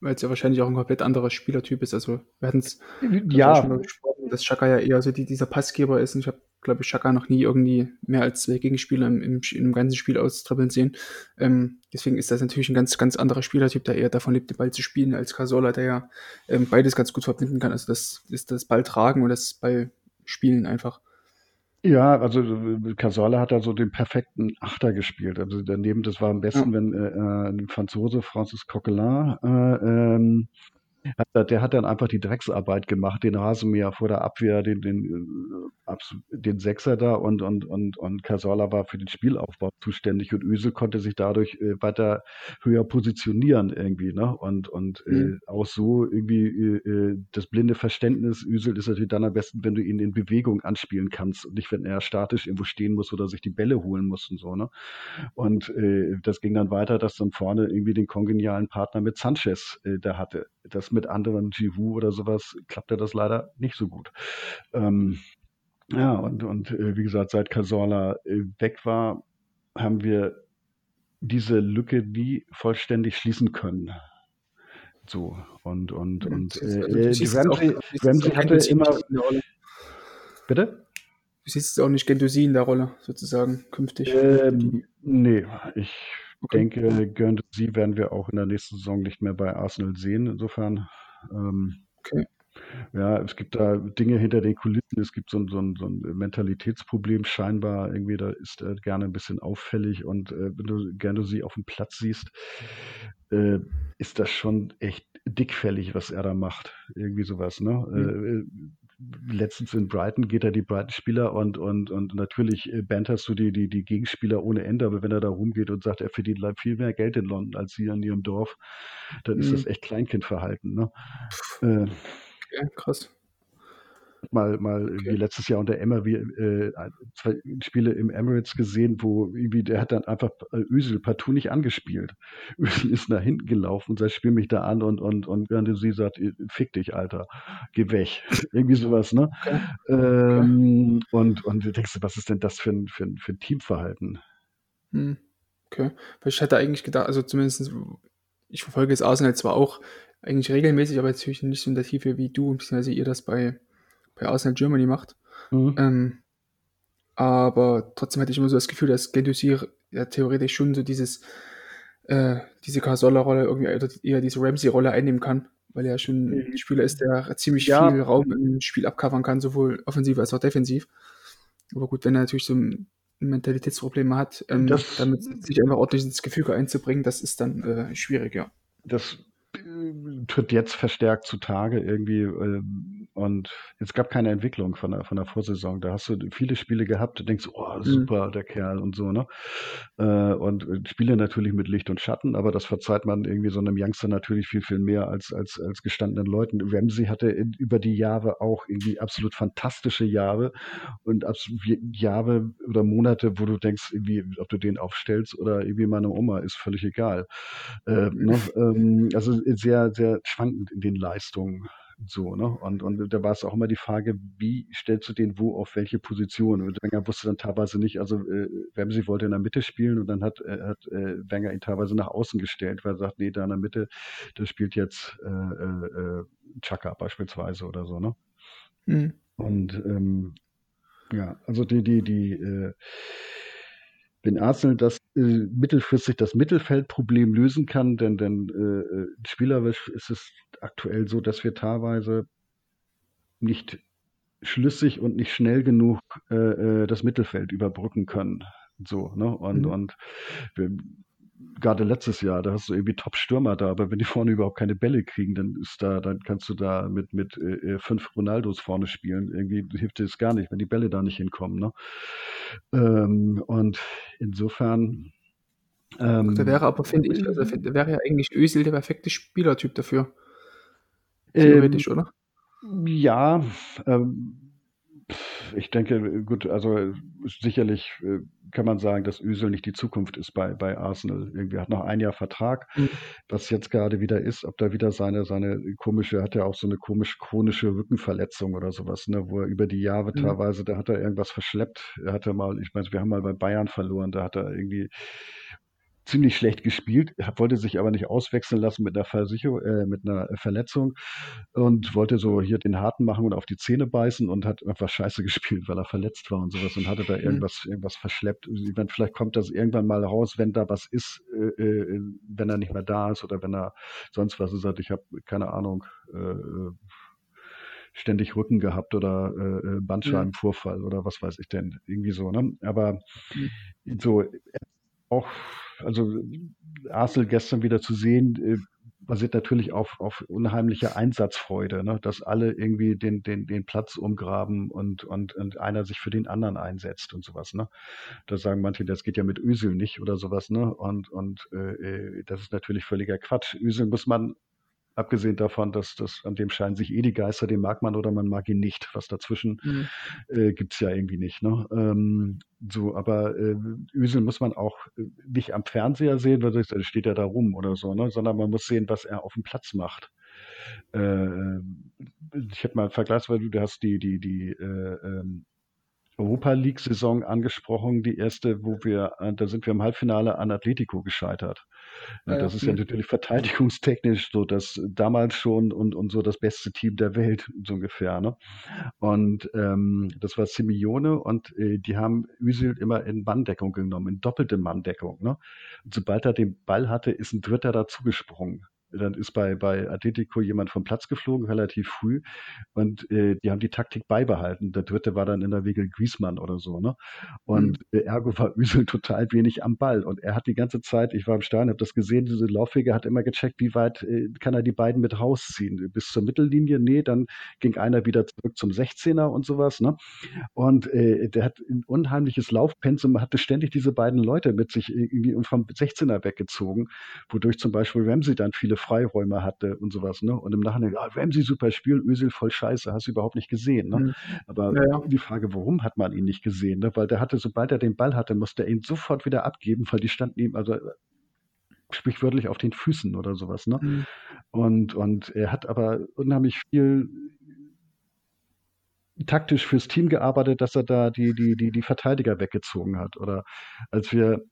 S1: Weil es ja wahrscheinlich auch ein komplett anderer Spielertyp ist. Also wir hatten es
S2: Ja,
S1: schon mal gesprochen, dass Chaka ja eher so die, dieser Passgeber ist. Und ich habe glaube ich, Chaka noch nie irgendwie mehr als zwei Gegenspieler im, im, im ganzen Spiel austribbeln sehen. Ähm, deswegen ist das natürlich ein ganz, ganz anderer Spielertyp, der eher davon lebt, den Ball zu spielen, als Casola, der ja ähm, beides ganz gut verbinden kann. Also das ist das Ball tragen und das Ball spielen einfach.
S2: Ja, also Casola hat da so den perfekten Achter gespielt. Also daneben, das war am besten, ja. wenn äh, äh ein Franzose, Francis Coquelin, äh, ähm, der hat dann einfach die Drecksarbeit gemacht, den Rasenmäher vor der Abwehr, den, den, äh, den Sechser da und, und, und, und Casola war für den Spielaufbau zuständig und Ösel konnte sich dadurch äh, weiter höher positionieren irgendwie, ne? Und, und äh, mhm. äh, auch so irgendwie äh, das blinde Verständnis, Ösel ist natürlich dann am besten, wenn du ihn in Bewegung anspielen kannst und nicht, wenn er statisch irgendwo stehen muss oder sich die Bälle holen muss und so, ne? Und äh, das ging dann weiter, dass dann vorne irgendwie den kongenialen Partner mit Sanchez äh, da hatte. Das mit anderen Jivu oder sowas klappte das leider nicht so gut. Ähm, ja, und, und äh, wie gesagt, seit Casorla äh, weg war, haben wir diese Lücke nie vollständig schließen können. So, und, und, und äh, äh Ramsey, Ramsey hatte immer. Bitte?
S1: Du siehst es auch nicht Gendosi in der Rolle, sozusagen, künftig.
S2: Ähm, nee, ich. Denke, Gendosi werden wir auch in der nächsten Saison nicht mehr bei Arsenal sehen. Insofern ähm, okay. Ja, es gibt da Dinge hinter den Kulissen. Es gibt so ein, so ein, so ein Mentalitätsproblem scheinbar. Irgendwie, da ist er gerne ein bisschen auffällig und äh, wenn du gerne sie auf dem Platz siehst, äh, ist das schon echt dickfällig, was er da macht. Irgendwie sowas, ne? Mhm. Letztens in Brighton geht er die Brighton-Spieler und, und, und natürlich äh, banterst du die, die, die Gegenspieler ohne Ende, aber wenn er da rumgeht und sagt, er verdient viel mehr Geld in London als sie an ihrem Dorf, dann mhm. ist das echt Kleinkindverhalten. Ne? Äh,
S1: okay, krass
S2: mal, mal okay. wie letztes Jahr unter Emma wie, äh, zwei Spiele im Emirates gesehen, wo irgendwie der hat dann einfach äh, Ösel partout nicht angespielt. Ösel ist nach hinten gelaufen und sagt, spiel mich da an und und und während sie sagt, fick dich, Alter, geh weg. irgendwie sowas, ne? Okay. Ähm, okay. Und und du denkst, was ist denn das für ein, für ein, für ein Teamverhalten?
S1: Hm. Okay. Weil ich hätte eigentlich gedacht, also zumindest, ich verfolge jetzt Arsenal zwar auch eigentlich regelmäßig, aber natürlich nicht so in der Tiefe wie du, beziehungsweise ihr das bei bei Arsenal Germany macht. Mhm. Ähm, aber trotzdem hatte ich immer so das Gefühl, dass Gendouzi ja theoretisch schon so dieses, äh, diese Casola-Rolle irgendwie eher diese Ramsey-Rolle einnehmen kann, weil er ja schon mhm. ein Spieler ist, der ziemlich ja. viel Raum im Spiel abcovern kann, sowohl offensiv als auch defensiv. Aber gut, wenn er natürlich so ein Mentalitätsproblem hat, ähm, damit sich einfach ordentlich ins Gefüge einzubringen, das ist dann äh, schwierig, ja.
S2: Das tritt jetzt verstärkt zutage irgendwie. Ähm, und es gab keine Entwicklung von der, von der Vorsaison. Da hast du viele Spiele gehabt, du denkst, oh, mhm. super, mhm. der Kerl und so, ne? Äh, und äh, Spiele natürlich mit Licht und Schatten, aber das verzeiht man irgendwie so einem Youngster natürlich viel, viel mehr als, als, als gestandenen Leuten. Ramsey hatte über die Jahre auch irgendwie absolut fantastische Jahre und Jahre oder Monate, wo du denkst, irgendwie, ob du den aufstellst oder irgendwie meine Oma, ist völlig egal. Äh, ne? ähm, also sehr, sehr schwankend in den Leistungen. So, ne? Und, und da war es auch immer die Frage, wie stellst du den wo auf welche Position? Und Wenger wusste dann teilweise nicht, also äh, Ramsey wollte in der Mitte spielen und dann hat, äh, hat äh, Wenger ihn teilweise nach außen gestellt, weil er sagt, nee, da in der Mitte, da spielt jetzt äh, äh, äh Chaka beispielsweise oder so, ne? Mhm. Und ähm, ja, also die, die, die, äh, wenn Arsenal das äh, mittelfristig das Mittelfeldproblem lösen kann, denn, denn äh, äh, spielerisch ist es aktuell so, dass wir teilweise nicht schlüssig und nicht schnell genug äh, äh das Mittelfeld überbrücken können. So, ne? Und, mhm. und wir, gerade letztes Jahr, da hast du irgendwie Top-Stürmer da, aber wenn die vorne überhaupt keine Bälle kriegen, dann ist da, dann kannst du da mit, mit äh, fünf Ronaldos vorne spielen. Irgendwie hilft es gar nicht, wenn die Bälle da nicht hinkommen. Ne? Ähm, und insofern.
S1: Ähm, der wäre aber, finde ich, also der wäre ja eigentlich Özil der perfekte Spielertyp dafür.
S2: Theoretisch, ähm, oder? Ja, ähm, ich denke, gut, also sicherlich äh, kann man sagen, dass Ösel nicht die Zukunft ist bei, bei Arsenal. Irgendwie hat noch ein Jahr Vertrag, mhm. was jetzt gerade wieder ist, ob da wieder seine, seine komische, hat er auch so eine komisch chronische Rückenverletzung oder sowas, ne, wo er über die Jahre mhm. teilweise, da hat er irgendwas verschleppt. Er hatte mal, ich meine, wir haben mal bei Bayern verloren, da hat er irgendwie ziemlich schlecht gespielt, wollte sich aber nicht auswechseln lassen mit einer, Versicherung, äh, mit einer Verletzung und wollte so hier den Harten machen und auf die Zähne beißen und hat einfach scheiße gespielt, weil er verletzt war und sowas und hatte da mhm. irgendwas, mhm. irgendwas verschleppt. Meine, vielleicht kommt das irgendwann mal raus, wenn da was ist, äh, äh, wenn er nicht mehr da ist oder wenn er sonst was ist. Ich habe keine Ahnung. Äh, ständig Rücken gehabt oder äh, äh Bandscheibenvorfall mhm. oder was weiß ich denn, irgendwie so. Ne? Aber mhm. so auch also Arsenal gestern wieder zu sehen, äh, basiert natürlich auf, auf unheimlicher Einsatzfreude, ne? dass alle irgendwie den, den, den Platz umgraben und, und, und einer sich für den anderen einsetzt und sowas. Ne? Da sagen manche, das geht ja mit Ösel nicht oder sowas. Ne? Und, und äh, äh das ist natürlich völliger Quatsch. Ösel muss man Abgesehen davon, dass das an dem scheinen sich eh die Geister, den mag man oder man mag ihn nicht. Was dazwischen mhm. äh, gibt es ja irgendwie nicht. Ne? Ähm, so, aber äh, Ösel muss man auch äh, nicht am Fernseher sehen, weil das steht ja da rum oder so, ne? sondern man muss sehen, was er auf dem Platz macht. Äh, ich hätte mal vergleichsweise, du hast die, die, die äh, ähm, Europa League-Saison angesprochen, die erste, wo wir, äh, da sind wir im Halbfinale an Atletico gescheitert. Ja, das ist ja natürlich verteidigungstechnisch so das damals schon und, und so das beste Team der Welt, so ungefähr. Ne? Und ähm, das war Simeone und äh, die haben Üsil immer in Manndeckung genommen, in doppelte Manndeckung. Ne? Und sobald er den Ball hatte, ist ein Dritter dazugesprungen. Dann ist bei, bei Atletico jemand vom Platz geflogen, relativ früh. Und äh, die haben die Taktik beibehalten. Der dritte war dann in der Regel Griesmann oder so. Ne? Und mhm. äh, ergo war Üsel total wenig am Ball. Und er hat die ganze Zeit, ich war im Stadion, habe das gesehen, diese Laufwege, hat immer gecheckt, wie weit äh, kann er die beiden mit rausziehen. Bis zur Mittellinie, nee, dann ging einer wieder zurück zum 16er und sowas. Ne? Und äh, der hat ein unheimliches Laufpensum, hatte ständig diese beiden Leute mit sich irgendwie und vom 16er weggezogen, wodurch zum Beispiel Ramsey dann viele Freiräume hatte und sowas. Ne? Und im Nachhinein, ah, Ramsey super Spiel, Özil voll scheiße, hast du überhaupt nicht gesehen. Ne? Mhm. Aber ja, die Frage, warum hat man ihn nicht gesehen? Ne? Weil der hatte, sobald er den Ball hatte, musste er ihn sofort wieder abgeben, weil die standen ihm, also sprichwörtlich auf den Füßen oder sowas. Ne? Mhm. Und, und er hat aber unheimlich viel taktisch fürs Team gearbeitet, dass er da die, die, die, die Verteidiger weggezogen hat. Oder als wir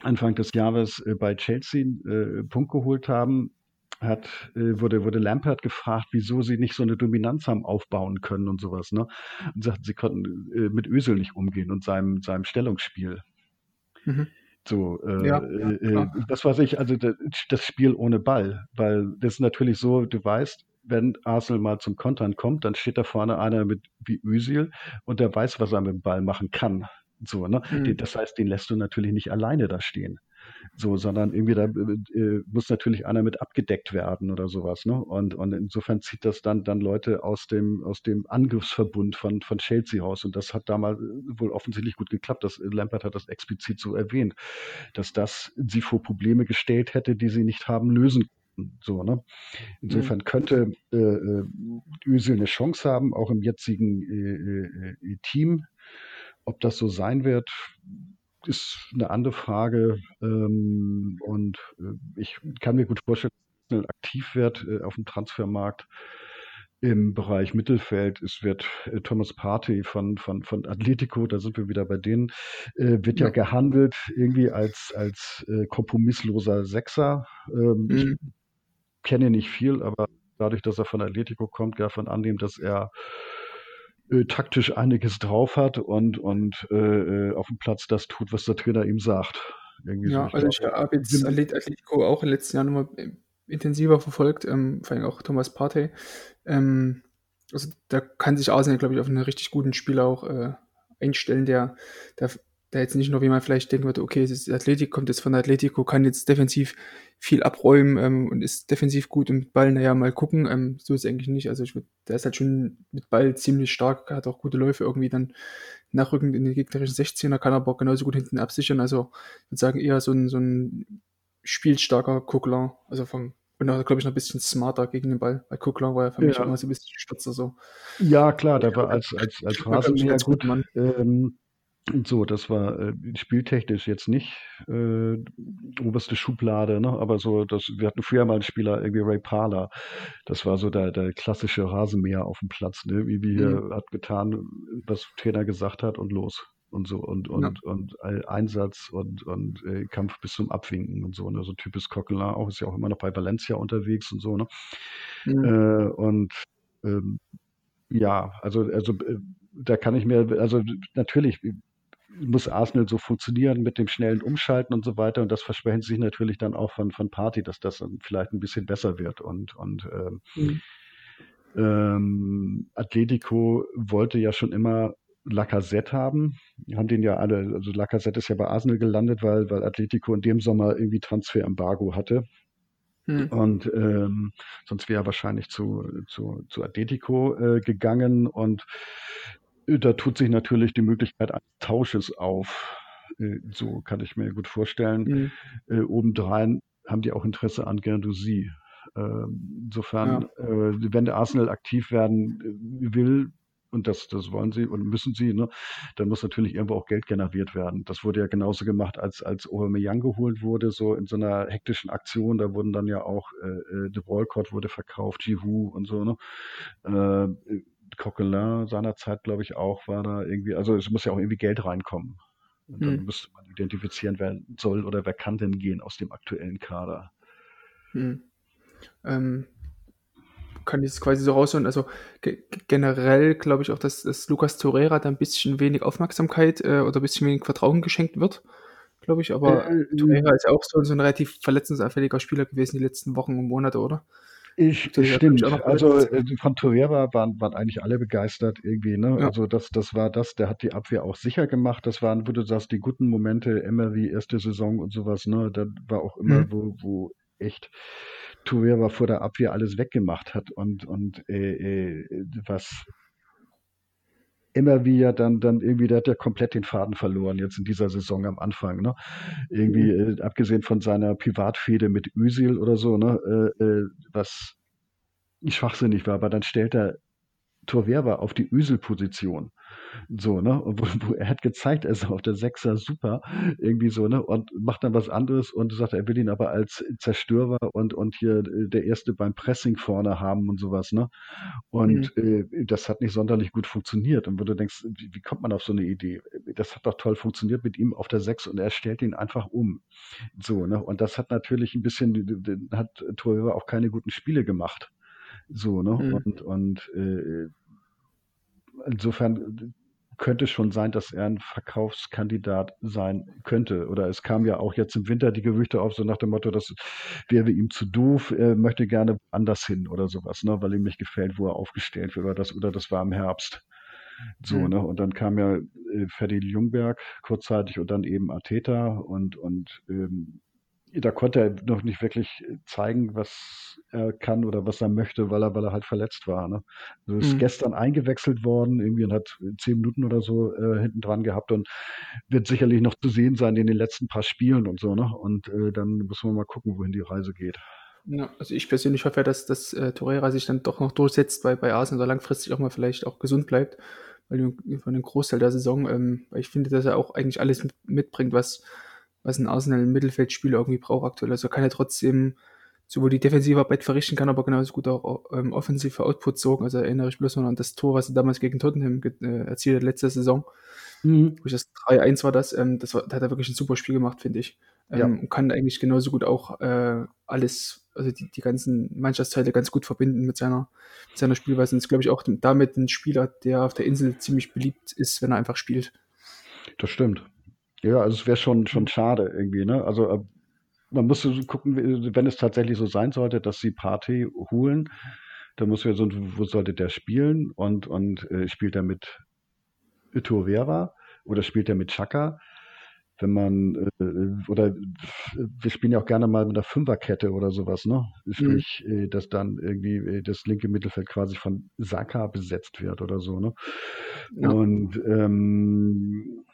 S2: Anfang des Jahres äh, bei Chelsea äh, Punkt geholt haben, hat, äh, wurde, wurde Lampert gefragt, wieso sie nicht so eine Dominanz haben aufbauen können und sowas, ne? Und sagten, sie konnten äh, mit Ösel nicht umgehen und seinem, seinem Stellungsspiel. Mhm. So, äh, ja, ja, äh, das weiß ich, also das Spiel ohne Ball, weil das ist natürlich so, du weißt, wenn Arsenal mal zum Kontern kommt, dann steht da vorne einer mit wie Özil und der weiß, was er mit dem Ball machen kann. So, ne? Mhm. Das heißt, den lässt du natürlich nicht alleine da stehen. So, sondern irgendwie da äh, muss natürlich einer mit abgedeckt werden oder sowas, ne? Und, und insofern zieht das dann, dann Leute aus dem, aus dem Angriffsverbund von, von Chelsea raus. Und das hat damals wohl offensichtlich gut geklappt. Das, Lampert hat das explizit so erwähnt, dass das sie vor Probleme gestellt hätte, die sie nicht haben lösen so, ne? Insofern mhm. könnte äh, äh, Özil eine Chance haben, auch im jetzigen äh, äh, Team. Ob das so sein wird, ist eine andere Frage. Ähm, und äh, ich kann mir gut vorstellen, dass er aktiv wird äh, auf dem Transfermarkt im Bereich Mittelfeld. Es wird äh, Thomas Partey von, von, von Atletico, da sind wir wieder bei denen, äh, wird ja. ja. gehandelt irgendwie als, als äh, kompromissloser Sechser. Ähm, mhm. Ich kenne nicht viel, aber dadurch, dass er von Atletico kommt, davon annehmen, dass er äh, taktisch einiges drauf hat und, und äh, äh, auf dem Platz das tut, was der Trainer ihm sagt.
S1: Irgendwie ja, so. also ich habe jetzt Atletico auch in den letzten Jahren nochmal äh, intensiver verfolgt, ähm, vor allem auch Thomas Partey. Ähm, also da kann sich Arsenal, glaube ich, auf einen richtig guten Spieler auch äh, einstellen, der, der der jetzt nicht nur, wie man vielleicht denken würde, okay, es ist Athletik, kommt jetzt von der Atletico, kann jetzt defensiv viel abräumen ähm, und ist defensiv gut und mit Ball, naja, mal gucken. Ähm, so ist es eigentlich nicht. Also ich würde, der ist halt schon mit Ball ziemlich stark, hat auch gute Läufe irgendwie dann nachrückend in den gegnerischen 16er, kann aber auch genauso gut hinten absichern. Also ich würde sagen, eher so ein, so ein spielstarker Kuckler, also vom und auch, glaube ich, noch ein bisschen smarter gegen den Ball. Bei Kuckler war er für ja. mich immer so ein bisschen spitzer so.
S2: Ja, klar, der war als, als, als Rasenmäher gut. Mann. Ähm, so, das war äh, spieltechnisch jetzt nicht äh, oberste Schublade, ne? aber so, das, wir hatten früher mal einen Spieler, irgendwie Ray Parler. Das war so der, der klassische Rasenmäher auf dem Platz, ne? wie, wie mhm. hat getan, was Trainer gesagt hat und los. und so und, und, ja. und Einsatz und, und äh, Kampf bis zum Abwinken und so. Ne? So typisch Coquelin auch, ist ja auch immer noch bei Valencia unterwegs und so. Ne? Mhm. Äh, und ähm, ja, also, also äh, da kann ich mir, also natürlich muss Arsenal so funktionieren mit dem schnellen Umschalten und so weiter. Und das versprechen sich natürlich dann auch von, von Party, dass das vielleicht ein bisschen besser wird. Und, und ähm, mhm. ähm, Atletico wollte ja schon immer Lacazette haben. Die haben den ja alle, also Lacazette ist ja bei Arsenal gelandet, weil, weil Atletico in dem Sommer irgendwie Transferembargo hatte. Hm. Und ähm, sonst wäre er wahrscheinlich zu, zu, zu Atletico äh, gegangen. Und da tut sich natürlich die Möglichkeit eines Tausches auf. Äh, so kann ich mir gut vorstellen. Hm. Äh, obendrein haben die auch Interesse an Guendouzi. Ähm, insofern, ja. äh, wenn der Arsenal aktiv werden äh, will, und das, das wollen sie und müssen sie, ne? dann muss natürlich irgendwo auch Geld generiert werden. Das wurde ja genauso gemacht, als, als Aubameyang geholt wurde, so in so einer hektischen Aktion. Da wurden dann ja auch, äh, äh De Walcott wurde verkauft, Giroud und so. Ne? Äh, Coquelin seinerzeit, glaube ich, auch, war da irgendwie, also es muss ja auch irgendwie Geld reinkommen. Und dann hm. müsste man identifizieren, wer soll oder wer kann denn gehen aus dem aktuellen Kader.
S1: Hm. Ähm, kann ich es quasi so rausholen. Also ge generell glaube ich auch, dass, dass Lucas Torreira da ein bisschen wenig Aufmerksamkeit äh, oder ein bisschen wenig Vertrauen geschenkt wird, glaube ich. Aber äh, äh, Torreira ist ja auch so, so ein relativ verletzungsanfälliger Spieler gewesen die letzten Wochen und Monate, oder?
S2: Ich, das stimmt. Also äh, von Torreira waren, waren eigentlich alle begeistert irgendwie. Ne? Ja. Also das, das war das, der hat die Abwehr auch sicher gemacht. Das waren, wo du sagst, die guten Momente, Emery, erste Saison und sowas. Ne? Da war auch immer, mhm. wo, wo echt Torreira vor der Abwehr alles weggemacht hat und, und äh, äh, was immer wieder dann, dann irgendwie, der hat ja komplett den Faden verloren jetzt in dieser Saison am Anfang, ne? Irgendwie, mhm. äh, abgesehen von seiner Privatfehde mit Özil oder so, ne? Äh, äh, was schwachsinnig war, aber dann stellt er Torreira auf die Özil-Position. So, ne? Und wo, wo er hat gezeigt, er ist auf der Sechser super, irgendwie so, ne? Und macht dann was anderes und sagt, er will ihn aber als Zerstörer und, und hier äh, der Erste beim Pressing vorne haben und sowas, ne? Und mhm. äh, das hat nicht sonderlich gut funktioniert. Und wo du denkst, wie, wie kommt man auf so eine Idee? Das hat doch toll funktioniert mit ihm auf der Sechs und er stellt ihn einfach um. So, ne? Und das hat natürlich ein bisschen, hat Torhüter auch keine guten Spiele gemacht. So, ne? Mhm. Und, und äh, insofern könnte schon sein, dass er ein Verkaufskandidat sein könnte. Oder es kam ja auch jetzt im Winter die Gerüchte auf, so nach dem Motto, das wäre ihm zu doof, er möchte gerne anders hin oder sowas, ne, weil ihm nicht gefällt, wo er aufgestellt wird. Oder das, oder das war im Herbst. So, mhm. ne? Und dann kam ja äh, Ferdi Jungberg kurzzeitig und dann eben Ateta und, und ähm, da konnte er noch nicht wirklich zeigen, was er kann oder was er möchte, weil er, weil er halt verletzt war. Ne? Also ist mhm. gestern eingewechselt worden, irgendwie und hat zehn Minuten oder so äh, hinten dran gehabt und wird sicherlich noch zu sehen sein in den letzten paar Spielen und so. Ne? Und äh, dann müssen wir mal gucken, wohin die Reise geht.
S1: Ja, also ich persönlich hoffe ja, dass, dass äh, Torreira sich dann doch noch durchsetzt bei, bei Arsenal oder langfristig auch mal vielleicht auch gesund bleibt, weil von dem Großteil der Saison, ähm, weil ich finde, dass er auch eigentlich alles mit, mitbringt, was was ein Arsenal im Mittelfeldspieler irgendwie braucht aktuell. Also kann er trotzdem sowohl die defensive Arbeit verrichten kann, aber genauso gut auch ähm, offensive Output sorgen. Also erinnere ich bloß noch an das Tor, was er damals gegen Tottenham äh, erzielt hat letzte Saison. Mhm. Das 3-1 war das. Ähm, das, war, da hat er wirklich ein super Spiel gemacht, finde ich. Ähm, ja. Und kann eigentlich genauso gut auch äh, alles, also die, die ganzen Mannschaftsteile ganz gut verbinden mit seiner, mit seiner Spielweise. Und ist, glaube ich, auch damit ein Spieler, der auf der Insel ziemlich beliebt ist, wenn er einfach spielt.
S2: Das stimmt. Ja, also es wäre schon, schon mhm. schade irgendwie, ne? Also äh, man muss gucken, wenn es tatsächlich so sein sollte, dass sie Party holen, dann muss man so, wo sollte der spielen und, und äh, spielt er mit Ituavera oder spielt er mit Chaka? Wenn man, äh, oder wir spielen ja auch gerne mal mit einer Fünferkette oder sowas, ne? Sprich, mhm. äh, dass dann irgendwie äh, das linke Mittelfeld quasi von Saka besetzt wird oder so, ne? Ja. Und ähm,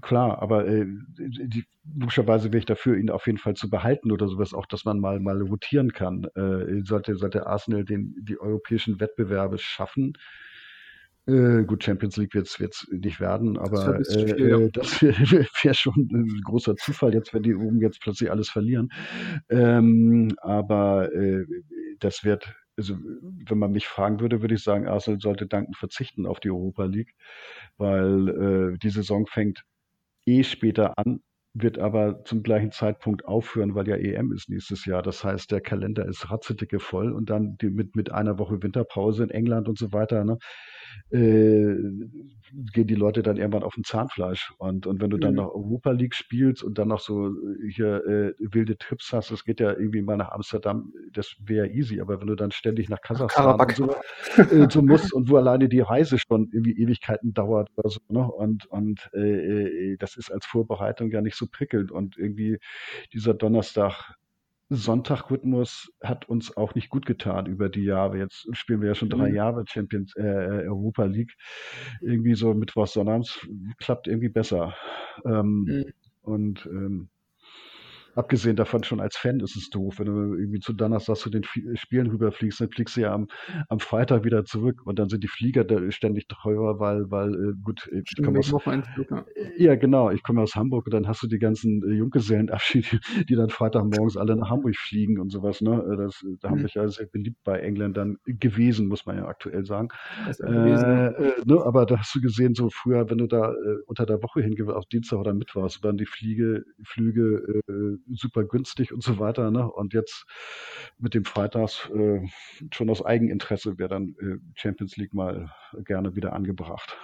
S2: klar, aber äh, die, logischerweise wäre ich dafür, ihn auf jeden Fall zu behalten oder sowas, auch dass man mal, mal rotieren kann. Äh, sollte, sollte Arsenal den, die europäischen Wettbewerbe schaffen. Äh, gut, Champions League wird es nicht werden, aber das, äh, viel, ja. das wäre wär schon ein großer Zufall, jetzt, wenn die oben jetzt plötzlich alles verlieren. Ähm, aber äh, das wird also wenn man mich fragen würde, würde ich sagen, Arsenal sollte dankend verzichten auf die Europa League, weil äh, die Saison fängt später an, wird aber zum gleichen Zeitpunkt aufhören, weil ja EM ist nächstes Jahr. Das heißt, der Kalender ist ratzedicke voll und dann die, mit, mit einer Woche Winterpause in England und so weiter. Ne? äh, gehen die Leute dann irgendwann auf den Zahnfleisch. Und, und wenn du dann
S1: Mhm.
S2: noch Europa League spielst und dann noch so äh, hier äh, wilde Trips hast, das geht ja irgendwie mal nach Amsterdam, das wäre easy. Aber wenn du dann ständig nach Kasachstan
S1: Karabakh.
S2: so, äh, so musst und wo alleine die Reise schon irgendwie Ewigkeiten dauert oder so, ne? Und, und äh, äh, das ist als Vorbereitung ja nicht so prickelnd. Und irgendwie dieser Donnerstag Sonntag-Rhythmus hat uns auch nicht gut getan über die Jahre. Jetzt spielen wir ja schon drei
S1: Mhm.
S2: Jahre Champions äh, Europa League. Irgendwie so Mittwochs, Sonnabends klappt irgendwie besser. Ähm,
S1: Mhm.
S2: und ähm, abgesehen davon schon als Fan ist es doof, wenn du irgendwie zu Donnerstag zu den Flie- Spielen rüberfliegst, dann fliegst du ja am, am Freitag wieder zurück und dann sind die Flieger da ständig teurer, weil, weil äh, gut, äh, ich
S1: Stimmt,
S2: komme aus
S1: ja.
S2: genau. Ich komme aus Hamburg und dann hast du die ganzen äh, Junggesellenabschiede, die dann Freitagmorgens alle nach Hamburg fliegen und sowas. Ne? Äh, Das, da haben
S1: Mhm.
S2: wir ja sehr beliebt bei Engländern gewesen, muss man ja aktuell sagen. Äh, äh, ne? Aber da hast du gesehen, so früher, wenn du da äh, unter der Woche hingehst, auf Dienstag oder Mittwoch, waren die Fliege, Flüge äh, super günstig und so weiter. Ne? Und jetzt mit dem Freitags äh, schon aus Eigeninteresse wäre dann äh, Champions League mal gerne wieder angebracht.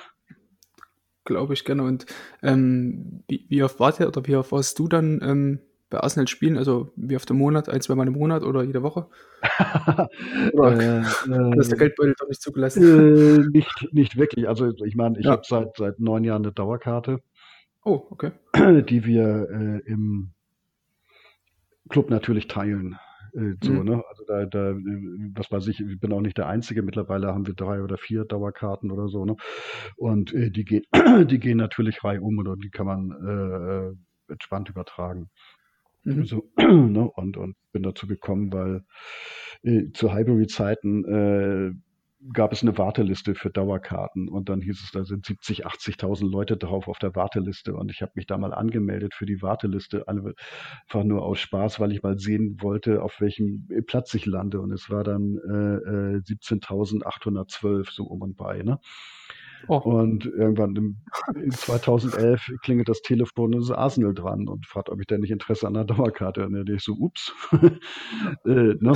S1: Glaube ich gerne. Und ähm, wie, wie oft wart ihr oder wie oft warst du dann ähm, bei Arsenal spielen? Also wie oft im Monat, ein, zwei Mal im Monat oder jede Woche? Oder
S2: äh,
S1: hat das der
S2: äh,
S1: Geldbeutel doch nicht zugelassen?
S2: Äh, nicht, nicht wirklich. Also ich meine, ich
S1: Ja.
S2: habe seit, seit neun Jahren eine Dauerkarte,
S1: Oh, okay.
S2: die wir äh, im Club natürlich teilen. Äh, so,
S1: Mhm.
S2: ne? Also da, da, was weiß ich, ich bin auch nicht der Einzige. Mittlerweile haben wir drei oder vier Dauerkarten oder so, ne? Und äh, die gehen, die gehen natürlich reihum oder die kann man äh, äh, entspannt übertragen.
S1: Mhm.
S2: So, ne? Und, und bin dazu gekommen, weil äh, zu Highbury-Zeiten äh, gab es eine Warteliste für Dauerkarten und dann hieß es, da sind 70, 80.000 Leute drauf auf der Warteliste und ich habe mich da mal angemeldet für die Warteliste, einfach nur aus Spaß, weil ich mal sehen wollte, auf welchem Platz ich lande und es war dann äh, äh, 17.812 so um und bei, ne?
S1: Oh,
S2: Und irgendwann im, in 2011 klingelt das Telefon und ist Arsenal dran und fragt, ob ich denn nicht Interesse an einer Dauerkarte. Und dann denke ich so, ups. äh, ne?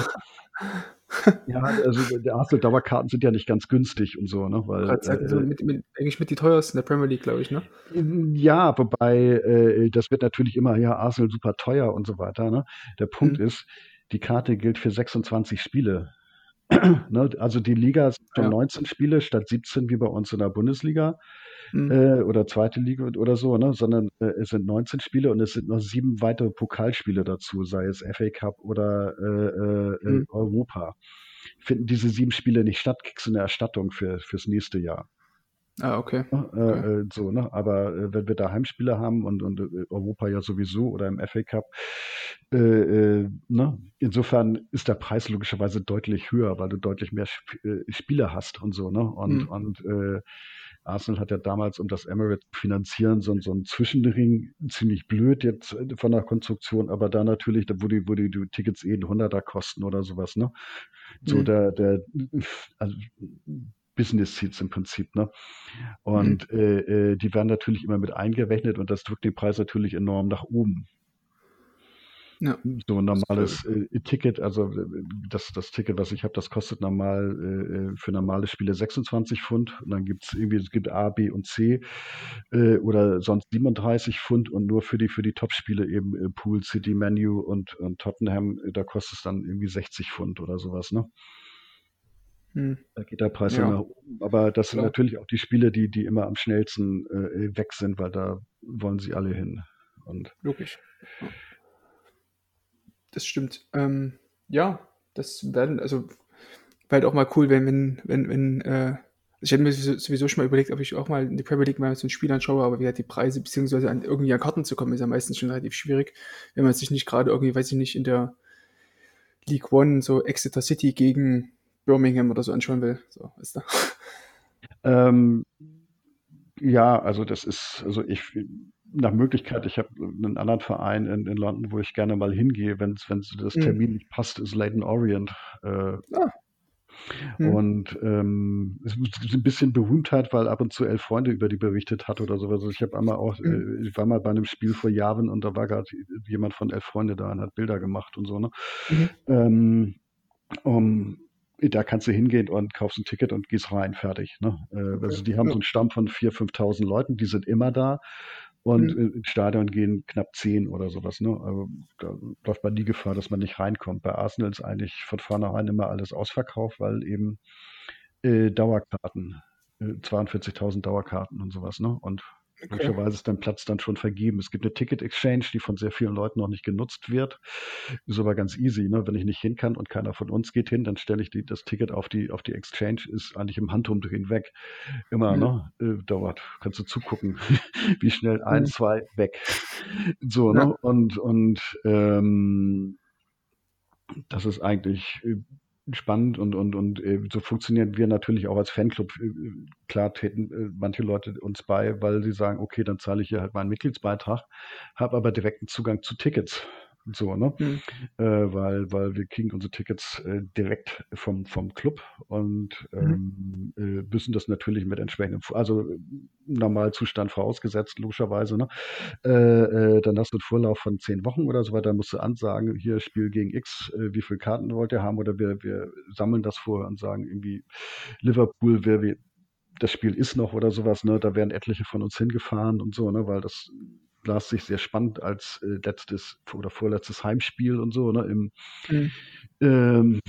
S2: Ja, also die Arsenal-Dauerkarten sind ja nicht ganz günstig und so, ne? Weil, äh,
S1: mit, mit, eigentlich mit die teuersten der Premier League, glaube ich, ne?
S2: ja, wobei äh, das wird natürlich immer, ja, Arsenal super teuer und so weiter. Ne? Der Punkt
S1: Mhm.
S2: ist, die Karte gilt für 26 Spiele. ne? Also die Liga sind schon
S1: Ja.
S2: 19 Spiele statt 17 wie bei uns in der Bundesliga.
S1: Mhm.
S2: äh, oder zweite Liga oder so, ne? sondern äh, es sind 19 Spiele und es sind noch sieben weitere Pokalspiele dazu, sei es FA Cup oder äh, äh, äh,
S1: Mhm.
S2: Europa. Finden diese sieben Spiele nicht statt, kriegst du eine Erstattung für, fürs nächste Jahr.
S1: Ah, okay.
S2: Ne? Äh,
S1: Okay.
S2: äh, so, ne? Aber äh, wenn wir da Heimspiele haben und, und äh, Europa ja sowieso oder im FA Cup, äh, äh, ne? insofern ist der Preis logischerweise deutlich höher, weil du deutlich mehr Sp Spieler hast und so, ne? Und,
S1: Mhm.
S2: und Arsenal hat ja damals, um das Emirates zu finanzieren, so, so einen Zwischenring, ziemlich blöd jetzt von der Konstruktion, aber da natürlich, da wo die, wo die, die Tickets eh ein Hunderter kosten oder sowas, ne? So
S1: Mhm.
S2: der, der, also Business Seats im Prinzip, ne?
S1: Mhm.
S2: Und äh, äh, die werden natürlich immer mit eingerechnet und das drückt den Preis natürlich enorm nach oben.
S1: Ja,
S2: So ein normales äh, Ticket, also äh, das, das Ticket, was ich habe, das kostet normal äh, äh, für normale Spiele 26 Pfund. Und dann gibt's irgendwie, es gibt A, B und C äh, oder sonst 37 Pfund und nur für die für die Top-Spiele eben Pool, City, Menu und, und Tottenham, da kostet es dann irgendwie 60 Pfund oder sowas, ne?
S1: Mhm.
S2: Da geht der Preis ja nach oben. Aber das sind
S1: klar.
S2: natürlich auch die Spiele, die, die immer am schnellsten äh, weg sind, weil da wollen sie alle hin. Und
S1: Logisch. Ja, das stimmt. Ähm, ja, das werden, also wäre halt auch mal cool, wenn, wenn, wenn, wenn, äh, ich hätte mir sowieso schon mal überlegt, ob ich auch mal in die Premier League mal so ein Spiel anschaue, aber wie halt die Preise, beziehungsweise an irgendwie an Karten zu kommen, ist ja meistens schon relativ schwierig, wenn man sich nicht gerade irgendwie, weiß ich nicht, in der League One so Exeter City gegen Birmingham oder so anschauen will. So, weißt du?
S2: ähm, ja, also das ist, also ich nach Möglichkeit, ich habe einen anderen Verein in, in London, wo ich gerne mal hingehe, wenn das
S1: Mhm.
S2: Termin nicht passt, ist Leighton Orient. Äh,
S1: Ah,
S2: Mhm. Und ähm, es ist ein bisschen Berühmtheit, weil ab und zu elf Freunde über die berichtet hat oder sowas. Also ich habe einmal auch, mhm. äh, ich war mal bei einem Spiel vor Jahren und da war gerade jemand von elf Freunde da und hat Bilder gemacht und so, ne? Mhm. Ähm, um, da kannst du hingehen und kaufst ein Ticket und gehst rein, fertig. Ne? Äh, also die haben so einen Stamm von 4.000, 5.000 Leuten, die sind immer da und mhm. ins Stadion gehen knapp 10 oder sowas. Ne? Also da läuft man nie Gefahr, dass man nicht reinkommt. Bei Arsenal ist eigentlich von vornherein immer alles ausverkauft, weil eben äh, Dauerkarten, äh, 42.000 Dauerkarten und sowas. Ne? Und Okay. Möglicherweise ist dein Platz dann schon vergeben. Es gibt eine Ticket-Exchange, die von sehr vielen Leuten noch nicht genutzt wird. Ist aber ganz easy. Ne? Wenn ich nicht hin kann und keiner von uns geht hin, dann stelle ich die, das Ticket auf die, auf die Exchange, ist eigentlich im Handumdrehen weg. Immer, mhm. ne? Äh, dauert. Kannst du zugucken, wie schnell ein, mhm. zwei weg. So, ne? ja. ne? Und, und ähm, das ist eigentlich äh, spannend und, und, und äh, so funktionieren wir natürlich auch als Fanclub. Äh, klar treten äh, manche Leute uns bei, weil sie sagen, okay, dann zahle ich hier halt meinen Mitgliedsbeitrag, habe aber direkten Zugang zu Tickets. So, ne? Mhm. Äh, weil, weil wir kriegen unsere Tickets äh, direkt vom, vom Club und mhm. ähm, äh, müssen das natürlich mit entsprechendem, also Normalzustand vorausgesetzt, logischerweise. Ne? Äh, äh, dann hast du einen Vorlauf von zehn Wochen oder so weiter, musst du ansagen, hier Spiel gegen X, äh, wie viele Karten wollt ihr haben? Oder wir, wir sammeln das vor und sagen irgendwie Liverpool, wer wir das Spiel ist noch oder sowas, ne? Da werden etliche von uns hingefahren und so, ne? Weil das las sich sehr spannend als äh, letztes oder vorletztes Heimspiel und so. Ne, im, mhm. ähm,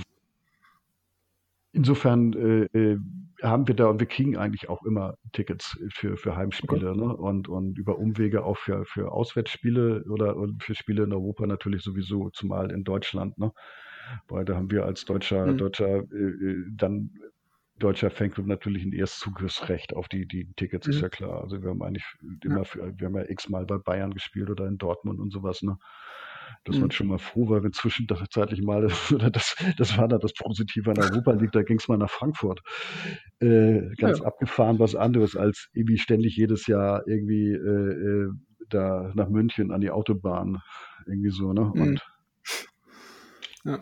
S2: insofern äh, äh, haben wir da und wir kriegen eigentlich auch immer Tickets für, für Heimspiele okay. ne? und, und über Umwege auch für, für Auswärtsspiele oder für Spiele in Europa natürlich sowieso, zumal in Deutschland. Ne? Weil da haben wir als Deutscher, mhm. Deutscher äh, äh dann deutscher Fanclub natürlich ein Erstzugriffsrecht auf die, die Tickets, mhm. ist ja klar. Also wir haben eigentlich immer, für, wir haben ja x-mal bei Bayern gespielt oder in Dortmund und sowas, ne? Das mhm. war schon mal froh, weil wir zwischenzeitlich mal, das, das war da das Positive an Europa League, da ging es mal nach Frankfurt. Äh, ganz ja. abgefahren, was anderes als irgendwie ständig jedes Jahr irgendwie äh, äh da nach München an die Autobahn. Irgendwie so, ne?
S1: Und mhm. ja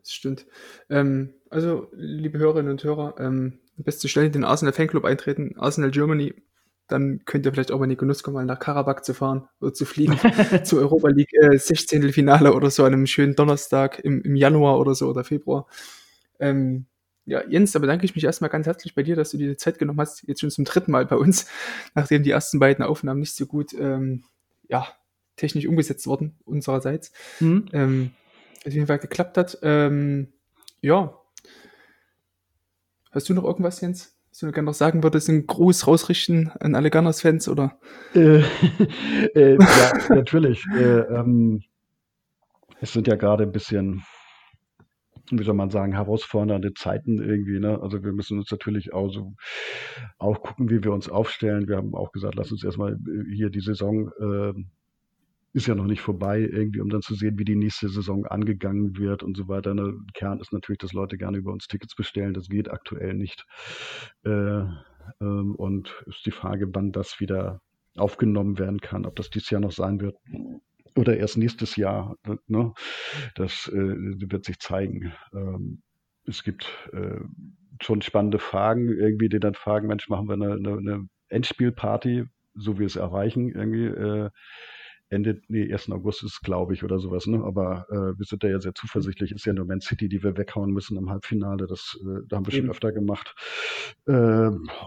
S1: das stimmt. Ähm, also, liebe Hörerinnen und Hörer, ähm, am besten schnell in den Arsenal Fanclub eintreten, Arsenal Germany. Dann könnt ihr vielleicht auch mal in die Genuss kommen, mal nach Karabakh zu fahren oder zu fliegen zur Europa League äh, 16. Finale oder so an einem schönen Donnerstag im, im Januar oder so oder Februar. Ähm, ja, Jens, da bedanke ich mich erstmal ganz herzlich bei dir, dass du dir die Zeit genommen hast, jetzt schon zum dritten Mal bei uns, nachdem die ersten beiden Aufnahmen nicht so gut ähm, ja, technisch umgesetzt wurden, unsererseits. Mhm. Ähm, auf jeden Fall geklappt hat. Ähm, ja. Hast du noch irgendwas, Jens? Was du gerne noch sagen würdest, einen Gruß rausrichten an alle Gunners-Fans, oder?
S2: Äh, äh, ja, natürlich. Äh, ähm, es sind ja gerade ein bisschen, wie soll man sagen, herausfordernde Zeiten irgendwie. Ne? Also wir müssen uns natürlich auch so auch gucken, wie wir uns aufstellen. Wir haben auch gesagt, lass uns erstmal hier die Saison äh, ist ja noch nicht vorbei, irgendwie, um dann zu sehen, wie die nächste Saison angegangen wird und so weiter. Ne? Kern ist natürlich, dass Leute gerne über uns Tickets bestellen. Das geht aktuell nicht. Äh, ähm, und ist die Frage, wann das wieder aufgenommen werden kann, ob das dieses Jahr noch sein wird oder erst nächstes Jahr. Ne? Das äh, wird sich zeigen. Ähm, es gibt äh, schon spannende Fragen, irgendwie, die dann fragen, Mensch, machen wir eine, eine, eine Endspielparty, so wie wir es erreichen, irgendwie. Äh, Ende, nee, 1. August ist, glaube ich, oder sowas, ne? Aber äh, wir sind da ja sehr zuversichtlich. Ist ja nur Man City, die wir weghauen müssen im Halbfinale. Das, äh, da haben wir schon mhm. öfter gemacht. Äh,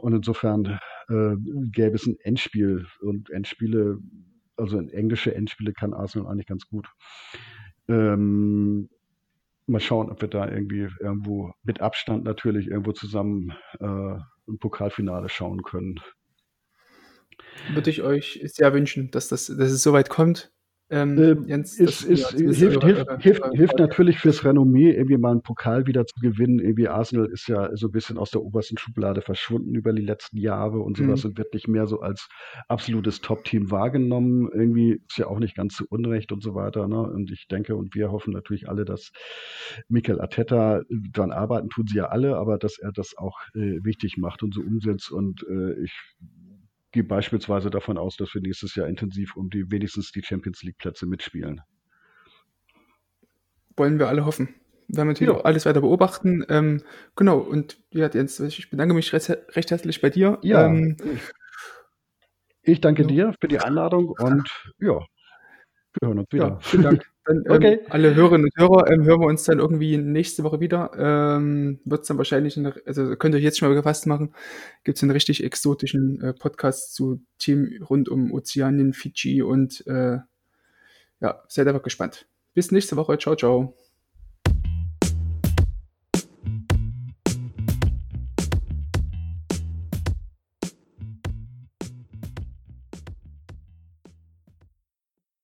S2: und insofern äh, gäbe es ein Endspiel. Und Endspiele, also englische Endspiele kann Arsenal eigentlich ganz gut. Ähm, mal schauen, ob wir da irgendwie irgendwo mit Abstand natürlich irgendwo zusammen äh, ein Pokalfinale schauen können
S1: würde ich euch sehr wünschen, dass, das, dass es soweit kommt.
S2: Ähm, ähm, Jens, ist, ist, hilft, hilft, hilft, hilft natürlich fürs Renommee, irgendwie mal einen Pokal wieder zu gewinnen. Irgendwie Arsenal ist ja so ein bisschen aus der obersten Schublade verschwunden über die letzten Jahre und sowas mhm. und wird nicht mehr so als absolutes Top-Team wahrgenommen. Irgendwie ist ja auch nicht ganz zu Unrecht und so weiter. Ne? Und ich denke und wir hoffen natürlich alle, dass Mikel Arteta daran arbeiten, tun sie ja alle, aber dass er das auch äh, wichtig macht und so umsetzt. Und äh, ich gehe beispielsweise davon aus, dass wir nächstes Jahr intensiv um die wenigstens die Champions League Plätze mitspielen.
S1: Wollen wir alle hoffen. werden wir natürlich
S2: Ja.
S1: auch alles weiter beobachten. Ähm, genau, und ja, Jens, ich bedanke mich recht, recht herzlich bei dir.
S2: Ja,
S1: Ähm,
S2: ich danke
S1: Ja.
S2: dir für die Einladung und ja, wir hören uns
S1: ja,
S2: wieder.
S1: vielen Dank. Dann, ähm,
S2: Okay.
S1: alle Hörerinnen und Hörer, ähm, hören wir uns dann irgendwie nächste Woche wieder. Ähm, Wird es dann wahrscheinlich, in, der- also könnt ihr euch jetzt schon mal gefasst machen, gibt es einen richtig exotischen äh, Podcast zu Themen rund um Ozeanien, Fidschi und äh, ja, seid einfach gespannt. Bis nächste Woche. Ciao, ciao.